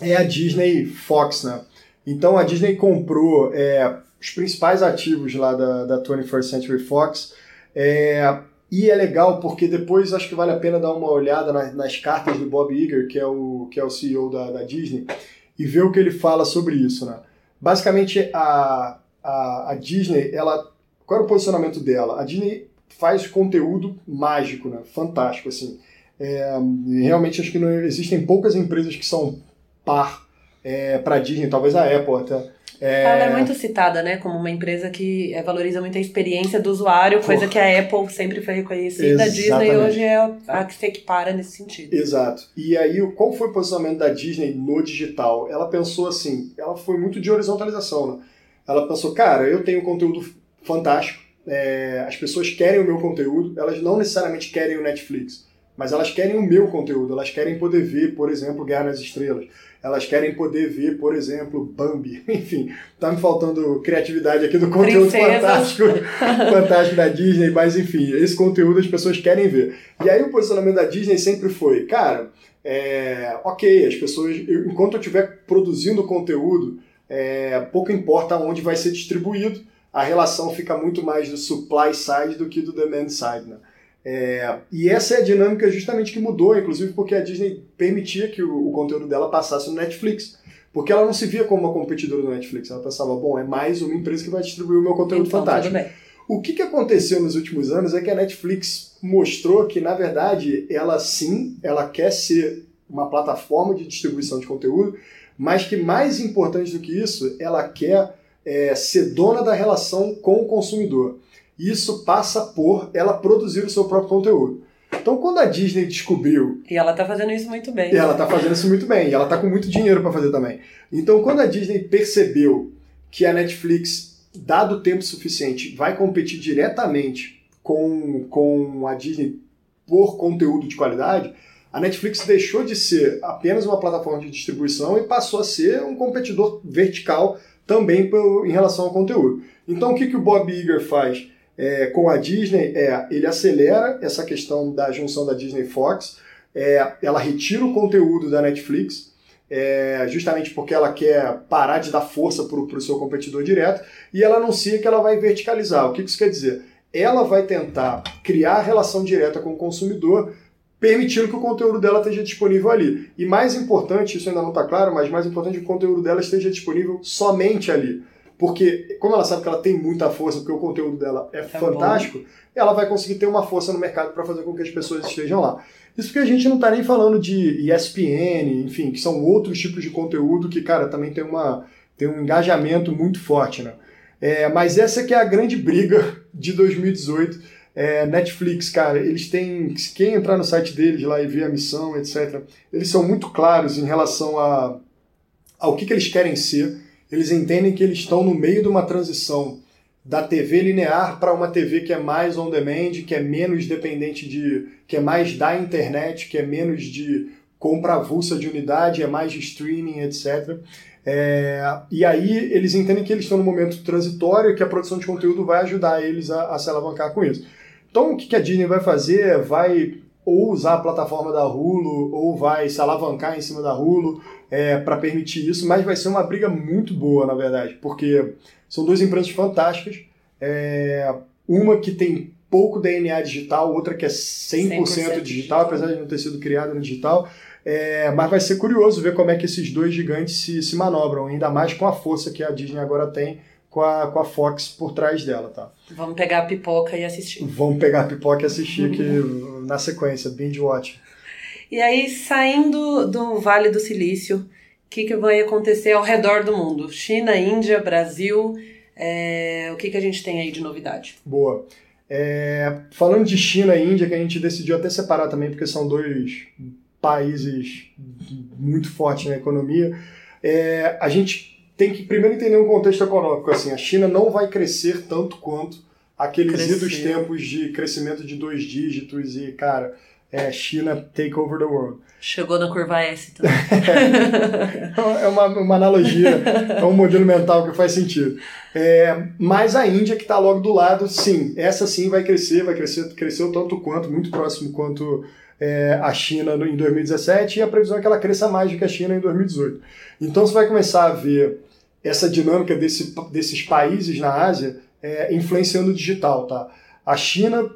é a Disney Fox. Né? Então a Disney comprou é, os principais ativos lá da, da 21st Century Fox É, e é legal porque depois acho que vale a pena dar uma olhada nas, nas cartas do Bob Iger, que é o, que é o CEO da, da Disney, e ver o que ele fala sobre isso. Né? Basicamente, a, a, a Disney, ela, qual é o posicionamento dela? A Disney faz conteúdo mágico, né? fantástico. Assim. É, realmente acho que não, existem poucas empresas que são par é, para a Disney, talvez a Apple até é... Ela é muito citada, né, como uma empresa que é, valoriza muito a experiência do usuário, coisa Porra. que a Apple sempre foi reconhecida. A Disney hoje é a que se equipara nesse sentido. Exato. E aí, qual foi o posicionamento da Disney no digital? Ela pensou assim, ela foi muito de horizontalização, né? Ela pensou, cara, eu tenho conteúdo fantástico, é, as pessoas querem o meu conteúdo, elas não necessariamente querem o Netflix, mas elas querem o meu conteúdo, elas querem poder ver, por exemplo, Guerra nas Estrelas elas querem poder ver, por exemplo, Bambi. Enfim, tá me faltando criatividade aqui do conteúdo fantástico, fantástico da Disney, mas enfim, esse conteúdo as pessoas querem ver. E aí o posicionamento da Disney sempre foi, cara, é, ok, as pessoas, eu, enquanto eu estiver produzindo conteúdo, é, pouco importa onde vai ser distribuído, a relação fica muito mais do supply side do que do demand side, né? É, e essa é a dinâmica justamente que mudou, inclusive porque a Disney permitia que o, o, conteúdo dela passasse no Netflix. Porque ela não se via como uma competidora do Netflix. Ela pensava, bom, é mais uma empresa que vai distribuir o meu conteúdo então, fantástico. O que, que aconteceu nos últimos anos é que a Netflix mostrou que, na verdade, ela sim, ela quer ser uma plataforma de distribuição de conteúdo, mas que mais importante do que isso, ela quer é, ser dona da relação com o consumidor isso passa por ela produzir o seu próprio conteúdo. Então, quando a Disney descobriu. E ela está fazendo isso muito bem. E ela está fazendo isso muito bem. E ela está com muito dinheiro para fazer também. Então, quando a Disney percebeu que a Netflix, dado o tempo suficiente, vai competir diretamente com, com a Disney por conteúdo de qualidade, a Netflix deixou de ser apenas uma plataforma de distribuição e passou a ser um competidor vertical também em relação ao conteúdo. Então, o que, que o Bob Iger faz? É, com a Disney é ele acelera essa questão da junção da Disney Fox, é, ela retira o conteúdo da Netflix, é, justamente porque ela quer parar de dar força para o seu competidor direto, e ela anuncia que ela vai verticalizar. O que isso quer dizer? Ela vai tentar criar relação direta com o consumidor, permitindo que o conteúdo dela esteja disponível ali. E mais importante, isso ainda não está claro, mas mais importante que o conteúdo dela esteja disponível somente ali. Porque, como ela sabe que ela tem muita força, porque o conteúdo dela é, é fantástico, bom. ela vai conseguir ter uma força no mercado para fazer com que as pessoas estejam lá. Isso porque a gente não está nem falando de ESPN, enfim, que são outros tipos de conteúdo que, cara, também tem, uma, tem um engajamento muito forte, né? É, mas essa que é a grande briga de 2018. É, Netflix, cara, eles têm. Quem entrar no site deles lá e ver a missão, etc., eles são muito claros em relação a, ao que, que eles querem ser eles entendem que eles estão no meio de uma transição da TV linear para uma TV que é mais on demand, que é menos dependente de. que é mais da internet, que é menos de compra avulsa de unidade, é mais de streaming, etc. É, e aí eles entendem que eles estão no momento transitório e que a produção de conteúdo vai ajudar eles a, a se alavancar com isso. Então o que a Disney vai fazer? Vai ou usar a plataforma da Hulu, ou vai se alavancar em cima da Hulu é, para permitir isso, mas vai ser uma briga muito boa, na verdade, porque são duas empresas fantásticas. É, uma que tem pouco DNA digital, outra que é 100%, 100% digital, digital, apesar de não ter sido criada no digital. É, mas vai ser curioso ver como é que esses dois gigantes se, se manobram, ainda mais com a força que a Disney agora tem com a, com a Fox por trás dela, tá? Vamos pegar a pipoca e assistir. Vamos pegar a pipoca e assistir aqui na sequência, binge watch. E aí, saindo do Vale do Silício, o que, que vai acontecer ao redor do mundo? China, Índia, Brasil, é... o que, que a gente tem aí de novidade? Boa. É... falando de China e Índia, que a gente decidiu até separar também, porque são dois países muito fortes na economia, é... a gente tem que primeiro entender um contexto econômico. Assim, a China não vai crescer tanto quanto aqueles Crescer. idos tempos de crescimento de dois dígitos e, cara, é China take over the world. Chegou na curva S também. é uma, uma analogia, é um modelo mental que faz sentido. É, mas a Índia, que está logo do lado, sim, essa sim vai crescer, vai crescer, cresceu tanto quanto, muito próximo quanto é, a China em 2017, e a previsão é que ela cresça mais do que a China em 2018. Então você vai começar a ver essa dinâmica desse, desses países na Ásia é, influenciando o digital, tá? a China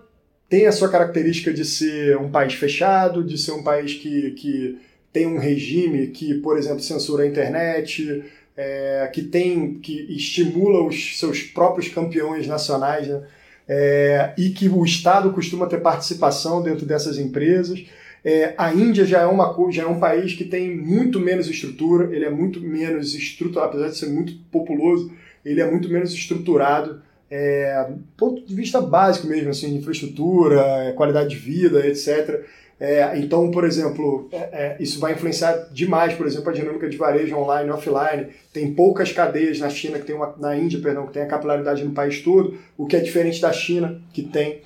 tem a sua característica de ser um país fechado, de ser um país que, que tem um regime que, por exemplo, censura a internet, é, que tem que estimula os seus próprios campeões nacionais, né? É, e que o Estado costuma ter participação dentro dessas empresas. É, a Índia já é, uma, já é um país que tem muito menos estrutura, ele é muito menos estruturado, apesar de ser muito populoso, ele é muito menos estruturado, é, ponto de vista básico mesmo, assim, infraestrutura, é, qualidade de vida, etc. É, então, por exemplo, é, é, isso vai influenciar demais, por exemplo, a dinâmica de varejo online e offline. Tem poucas cadeias na China, que tem uma, na Índia, perdão, que tem a capilaridade no país todo, o que é diferente da China, que tem.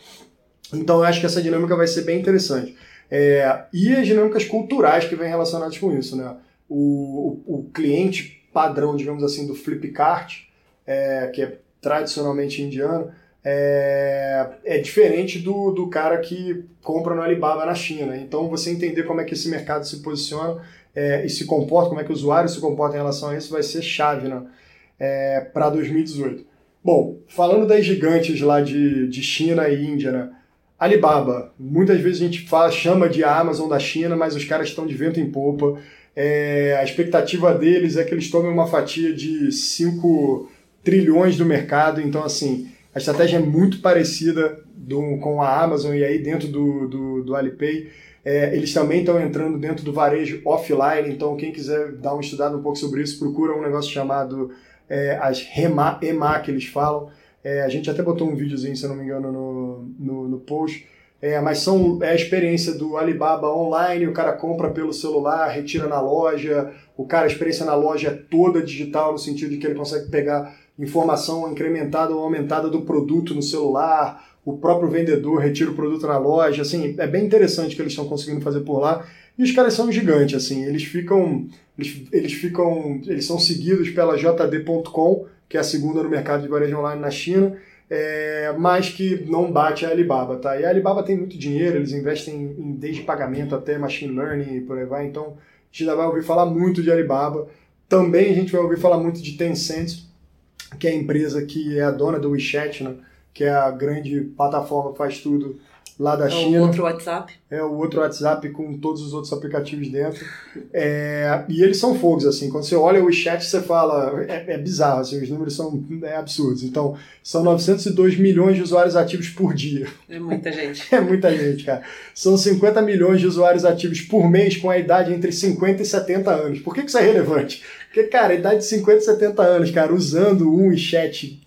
Então, eu acho que essa dinâmica vai ser bem interessante. É, e as dinâmicas culturais que vêm relacionadas com isso, né? O, o, o cliente padrão, digamos assim, do Flipkart, é, que é tradicionalmente indiano, é, é diferente do, do cara que compra no Alibaba na China. Então, você entender como é que esse mercado se posiciona é, e se comporta, como é que o usuário se comporta em relação a isso, vai ser chave né, é, para 2018. Bom, falando das gigantes lá de, de China e Índia, né? Alibaba, muitas vezes a gente fala, chama de Amazon da China, mas os caras estão de vento em popa. É, a expectativa deles é que eles tomem uma fatia de 5 trilhões do mercado, então assim, a estratégia é muito parecida do, com a Amazon e aí dentro do, do, do Alipay. É, eles também estão entrando dentro do varejo offline, então quem quiser dar uma estudada um pouco sobre isso, procura um negócio chamado é, as REMA, EMA que eles falam. É, a gente até botou um videozinho, se eu não me engano, no, no, no post. É, mas são, é a experiência do Alibaba online, o cara compra pelo celular, retira na loja, o cara, a experiência na loja é toda digital, no sentido de que ele consegue pegar informação incrementada ou aumentada do produto no celular, o próprio vendedor retira o produto na loja, assim, é bem interessante o que eles estão conseguindo fazer por lá. E os caras são gigantes, assim, eles ficam, eles, eles ficam, eles são seguidos pela JD.com, que é a segunda no mercado de varejo online na China, é, mas que não bate a Alibaba, tá? E a Alibaba tem muito dinheiro, eles investem em, desde pagamento até machine learning e por aí vai, então a gente vai ouvir falar muito de Alibaba. Também a gente vai ouvir falar muito de Tencent, que é a empresa que é a dona do WeChat, né? que é a grande plataforma que faz tudo lá da é China. É o outro WhatsApp. É o outro WhatsApp com todos os outros aplicativos dentro. É, e eles são fogos, assim. Quando você olha o WeChat, você fala... É, é bizarro, assim, os números são é, absurdos. Então, são 902 milhões de usuários ativos por dia. É muita gente. é muita gente, cara. São 50 milhões de usuários ativos por mês com a idade entre 50 e 70 anos. Por que, que isso é relevante? Porque, cara, idade de 50 e 70 anos, cara, usando um WeChat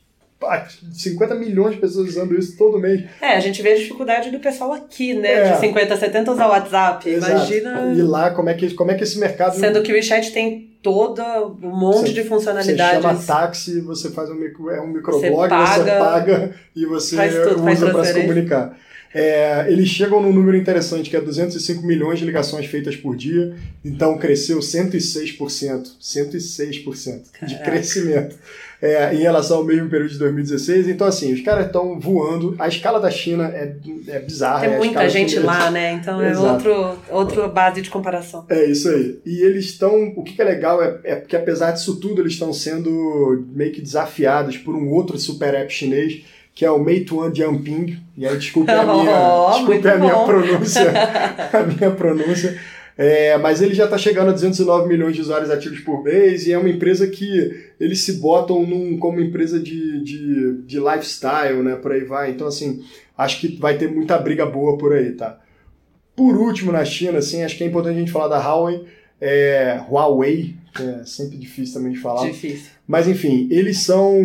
50 milhões de pessoas usando isso todo mês. É, a gente vê a dificuldade do pessoal aqui, né? É. De 50, 70 usar o WhatsApp. Exato. Imagina. E lá, como é, que, como é que esse mercado. Sendo que o WeChat tem todo um monte você, de funcionalidades. Você chama táxi, você faz um, micro, é um microblog, você paga, você paga e você tudo, usa para se comunicar. É, eles chegam num número interessante, que é 205 milhões de ligações feitas por dia, então cresceu 106%, 106% de crescimento é, em relação ao mesmo período de 2016. Então, assim, os caras estão voando, a escala da China é, é bizarra. Tem é muita gente lá, né? Então é outro, outra base de comparação. É isso aí. E eles estão, o que é legal é, é que apesar disso tudo, eles estão sendo meio que desafiados por um outro super app chinês, que é o Meituan Jiangping. E aí, desculpe a minha, oh, desculpe a minha pronúncia. a minha pronúncia. É, mas ele já está chegando a 209 milhões de usuários ativos por mês e é uma empresa que eles se botam num, como empresa de, de, de lifestyle, né? Por aí vai. Então, assim, acho que vai ter muita briga boa por aí, tá? Por último, na China, assim, acho que é importante a gente falar da Huawei, é, Huawei, que é sempre difícil também de falar. Difícil. Mas enfim, eles são,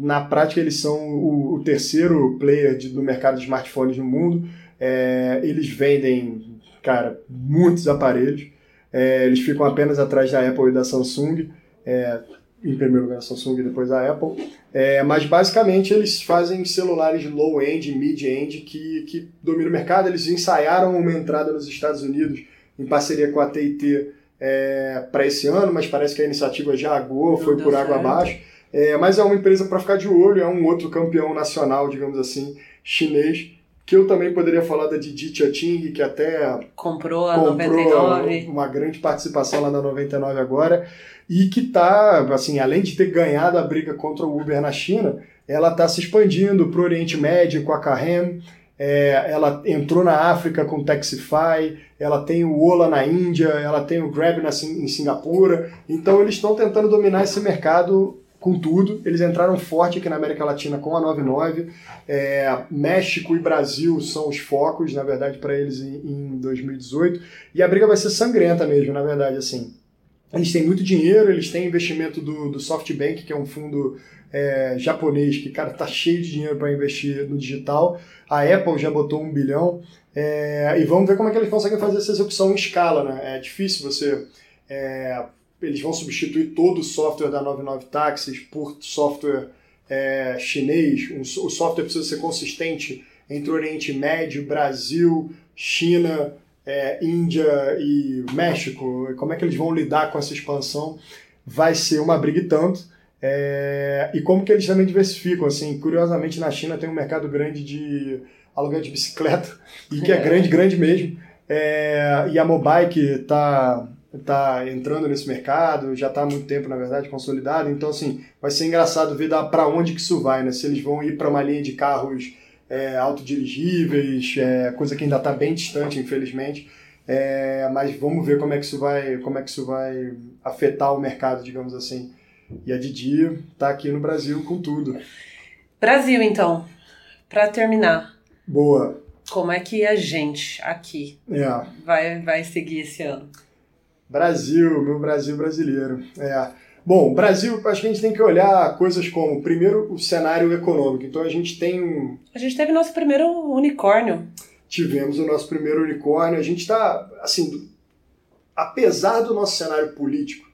na prática, eles são o, o terceiro player de, do mercado de smartphones no mundo. É, eles vendem, cara, muitos aparelhos. É, eles ficam apenas atrás da Apple e da Samsung. É, em primeiro lugar a Samsung e depois a Apple. É, mas basicamente eles fazem celulares low-end, mid-end que, que dominam o mercado. Eles ensaiaram uma entrada nos Estados Unidos em parceria com a TIT é, para esse ano, mas parece que a iniciativa já aguou, foi por água abaixo. É, mas é uma empresa para ficar de olho, é um outro campeão nacional, digamos assim, chinês, que eu também poderia falar da Didi Chating, que até comprou a comprou 99. uma grande participação lá na 99 agora, e que está, assim, além de ter ganhado a briga contra o Uber na China, ela está se expandindo para o Oriente Médio com a Carrem, é, ela entrou na África com o Taxify, ela tem o Ola na Índia, ela tem o Grab na, em Singapura. Então eles estão tentando dominar esse mercado com tudo. Eles entraram forte aqui na América Latina com a 99. É, México e Brasil são os focos, na verdade, para eles em, em 2018. E a briga vai ser sangrenta mesmo, na verdade, assim. Eles têm muito dinheiro, eles têm investimento do, do SoftBank, que é um fundo é, japonês que, cara, tá cheio de dinheiro para investir no digital. A Apple já botou um bilhão. É, e vamos ver como é que eles conseguem fazer essa execução em escala, né? É difícil você... É, eles vão substituir todo o software da 99 Taxis por software é, chinês. O software precisa ser consistente entre Oriente Médio, Brasil, China, é, Índia e México. Como é que eles vão lidar com essa expansão? Vai ser uma briga e tanto. É, e como que eles também diversificam, assim, curiosamente na China tem um mercado grande de aluguel de bicicleta, e que é, é. grande, grande mesmo, é, e a Mobike está tá entrando nesse mercado, já está há muito tempo, na verdade, consolidado, então, assim, vai ser engraçado ver para onde que isso vai, né, se eles vão ir para uma linha de carros é, autodirigíveis, é, coisa que ainda está bem distante, infelizmente, é, mas vamos ver como é que isso vai, como é que isso vai afetar o mercado, digamos assim. E a Didi tá aqui no Brasil com tudo. Brasil, então, para terminar. Boa. Como é que a gente aqui é. vai, vai seguir esse ano? Brasil, meu Brasil brasileiro. É. Bom, Brasil, acho que a gente tem que olhar coisas como, primeiro, o cenário econômico. Então a gente tem um. A gente teve nosso primeiro unicórnio. Tivemos o nosso primeiro unicórnio. A gente está, assim, apesar do nosso cenário político,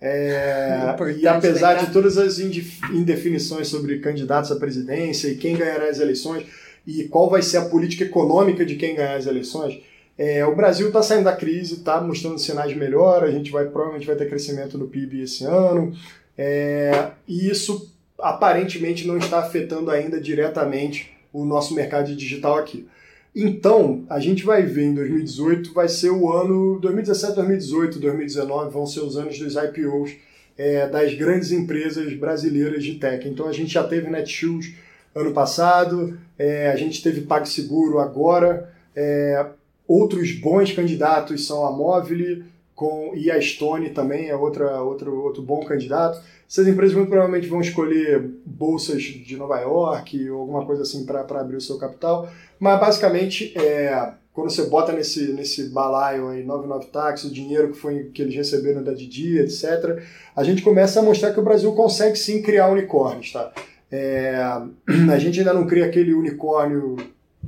é, e apesar de todas as indefinições sobre candidatos à presidência e quem ganhará as eleições e qual vai ser a política econômica de quem ganhar as eleições, é, o Brasil está saindo da crise, está mostrando sinais de melhora, a gente vai provavelmente vai ter crescimento no PIB esse ano, é, e isso aparentemente não está afetando ainda diretamente o nosso mercado digital aqui. Então, a gente vai ver em 2018, vai ser o ano 2017, 2018, 2019, vão ser os anos dos IPOs é, das grandes empresas brasileiras de tech. Então, a gente já teve Netshoes ano passado, é, a gente teve PagSeguro agora, é, outros bons candidatos são a Movile com, e a Stone também é outra, outro, outro bom candidato. Essas empresas muito provavelmente vão escolher bolsas de Nova York ou alguma coisa assim para abrir o seu capital, mas basicamente é, quando você bota nesse, nesse balaio aí 99 táxis, o dinheiro que, foi, que eles receberam da Didi, etc., a gente começa a mostrar que o Brasil consegue sim criar unicórnios. Tá? É, a gente ainda não cria aquele unicórnio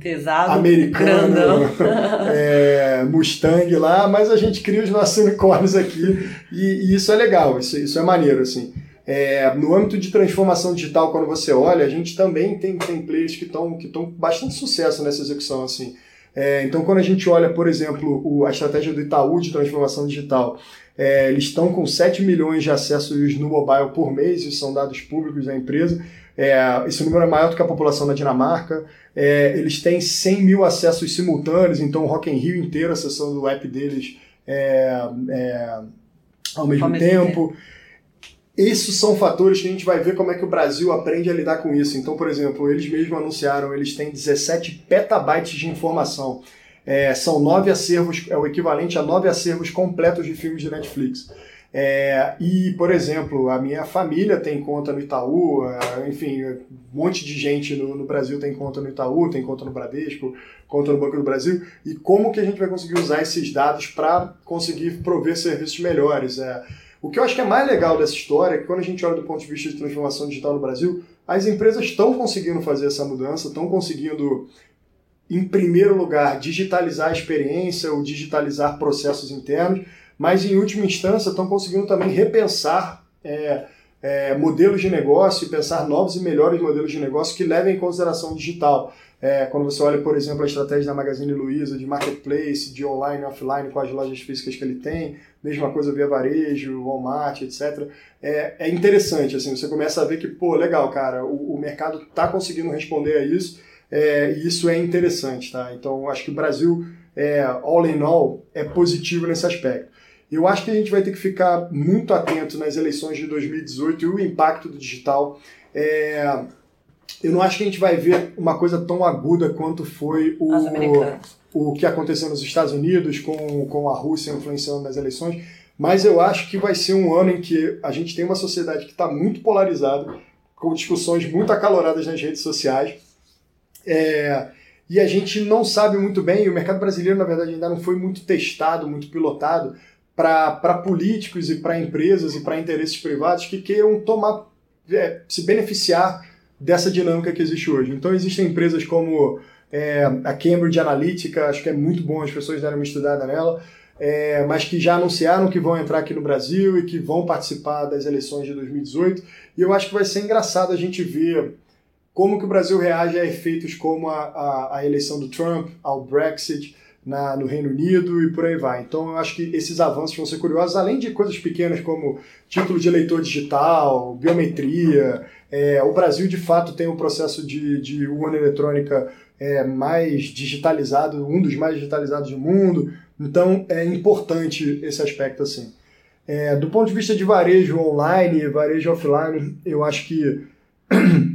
pesado, americano, é, Mustang lá, mas a gente cria os nossos unicórnios aqui e, e, isso é legal, isso, isso é maneiro, assim. É, no âmbito de transformação digital, quando você olha, a gente também tem, tem players que estão que com bastante sucesso nessa execução. Assim. É, então, quando a gente olha, por exemplo, o, a estratégia do Itaú de transformação digital, é, eles estão com 7 milhões de acessos no mobile por mês, isso são dados públicos da empresa. É, esse número é maior do que a população da Dinamarca. É, eles têm 100 mil acessos simultâneos, então o Rock in Rio inteiro acessando o app deles é, é, ao mesmo ao tempo. Mesmo tempo. Esses são fatores que a gente vai ver como é que o Brasil aprende a lidar com isso. Então, por exemplo, eles mesmos anunciaram, eles têm 17 petabytes de informação. É, são nove acervos, é o equivalente a nove acervos completos de filmes de Netflix. É, e, por exemplo, a minha família tem conta no Itaú, é, enfim, um monte de gente no, no, Brasil tem conta no Itaú, tem conta no Bradesco, conta no Banco do Brasil. E como que a gente vai conseguir usar esses dados para conseguir prover serviços melhores? É, o que eu acho que é mais legal dessa história é que quando a gente olha do ponto de vista de transformação digital no Brasil, as empresas estão conseguindo fazer essa mudança, estão conseguindo, em primeiro lugar, digitalizar a experiência ou digitalizar processos internos, mas em última instância estão conseguindo também repensar é, é, modelos de negócio e pensar novos e melhores modelos de negócio que levem em consideração digital. É, quando você olha, por exemplo, a estratégia da Magazine Luiza de marketplace, de online e offline com as lojas físicas que ele tem, mesma coisa via varejo, Walmart, etc. É, é interessante, assim, você começa a ver que, pô, legal, cara, o, o mercado está conseguindo responder a isso é, e isso é interessante, tá? Então, acho que o Brasil, é, all in all, é positivo nesse aspecto. Eu acho que a gente vai ter que ficar muito atento nas eleições de 2018 e o impacto do digital. É, eu não acho que a gente vai ver uma coisa tão aguda quanto foi o, o que aconteceu nos Estados Unidos com, com a Rússia influenciando nas eleições, mas eu acho que vai ser um ano em que a gente tem uma sociedade que está muito polarizada, com discussões muito acaloradas nas redes sociais, é, e a gente não sabe muito bem, e o mercado brasileiro, na verdade, ainda não foi muito testado, muito pilotado, para políticos e para empresas e para interesses privados que queiram tomar, é, se beneficiar dessa dinâmica que existe hoje. Então existem empresas como é, a Cambridge Analytica, acho que é muito bom, as pessoas deram uma estudada nela, é, mas que já anunciaram que vão entrar aqui no Brasil e que vão participar das eleições de 2018. E eu acho que vai ser engraçado a gente ver como que o Brasil reage a efeitos como a, a, a eleição do Trump, ao Brexit, na, no Reino Unido e por aí vai. Então eu acho que esses avanços vão ser curiosos, além de coisas pequenas como título de eleitor digital, biometria. É, o Brasil de fato tem um processo de, de urna eletrônica é, mais digitalizado, um dos mais digitalizados do mundo. Então é importante esse aspecto assim. É, do ponto de vista de varejo online, varejo offline, eu acho que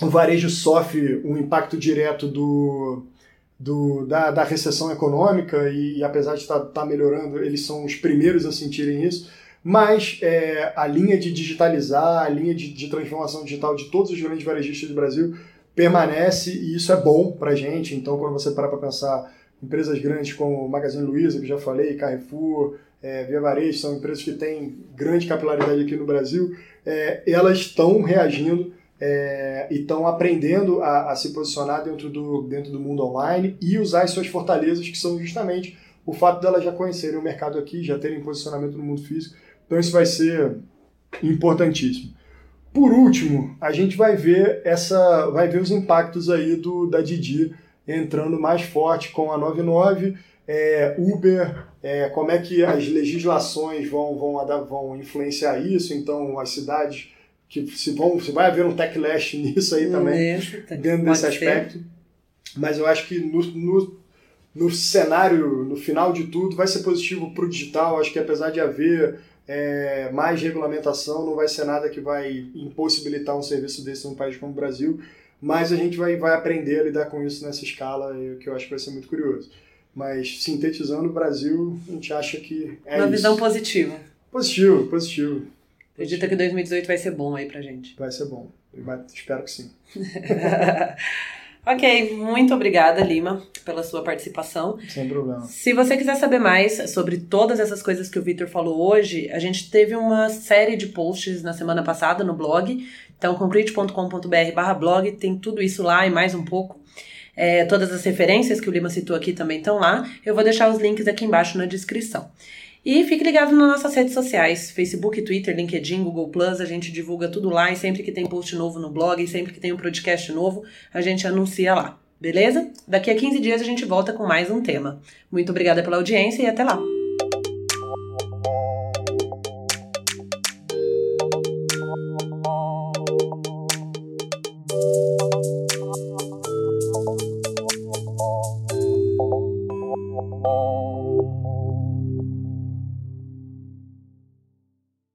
o varejo sofre um impacto direto do, do, da, da recessão econômica e, e apesar de estar tá, tá melhorando, eles são os primeiros a sentirem isso. Mas é, a linha de digitalizar, a linha de, de transformação digital de todos os grandes varejistas do Brasil permanece e isso é bom para a gente. Então, quando você para para pensar empresas grandes como Magazine Luiza, que já falei, Carrefour, é, Via Varejo, são empresas que têm grande capilaridade aqui no Brasil, é, elas estão reagindo é, e estão aprendendo a, a, se posicionar dentro do, dentro do mundo online e usar as suas fortalezas, que são justamente o fato delas já conhecerem o mercado aqui, já terem posicionamento no mundo físico. Então isso vai ser importantíssimo. Por último, a gente vai ver essa, vai ver os impactos aí do da Didi entrando mais forte com a 99, é, Uber, é, como é que as legislações vão, vão, vão influenciar isso, então as cidades que se, vão, se vai haver um techlash nisso aí também, isso, dentro desse aspecto. Ser. Mas eu acho que no, no, no cenário, no final de tudo, vai ser positivo para o digital. Acho que apesar de haver é, mais regulamentação, não vai ser nada que vai impossibilitar um serviço desse num país como o Brasil. Mas a gente vai, vai aprender a lidar com isso nessa escala, que eu acho que vai ser muito curioso. Mas sintetizando, o Brasil, a gente acha que é Uma isso. visão positiva. Positivo, positivo. Acredita que 2018 vai ser bom aí pra gente. Vai ser bom. Espero que sim. ok, muito obrigada, Lima, pela sua participação. Sem problema. Se você quiser saber mais sobre todas essas coisas que o Victor falou hoje, a gente teve uma série de posts na semana passada no blog. Então, concrete.com.br barra blog, tem tudo isso lá e mais um pouco. É, todas as referências que o Lima citou aqui também estão lá. Eu vou deixar os links aqui embaixo na descrição. E fique ligado nas nossas redes sociais, Facebook, Twitter, LinkedIn, Google Plus, a gente divulga tudo lá e sempre que tem post novo no blog, e sempre que tem um podcast novo, a gente anuncia lá. Beleza? Daqui a 15 dias a gente volta com mais um tema. Muito obrigada pela audiência e até lá!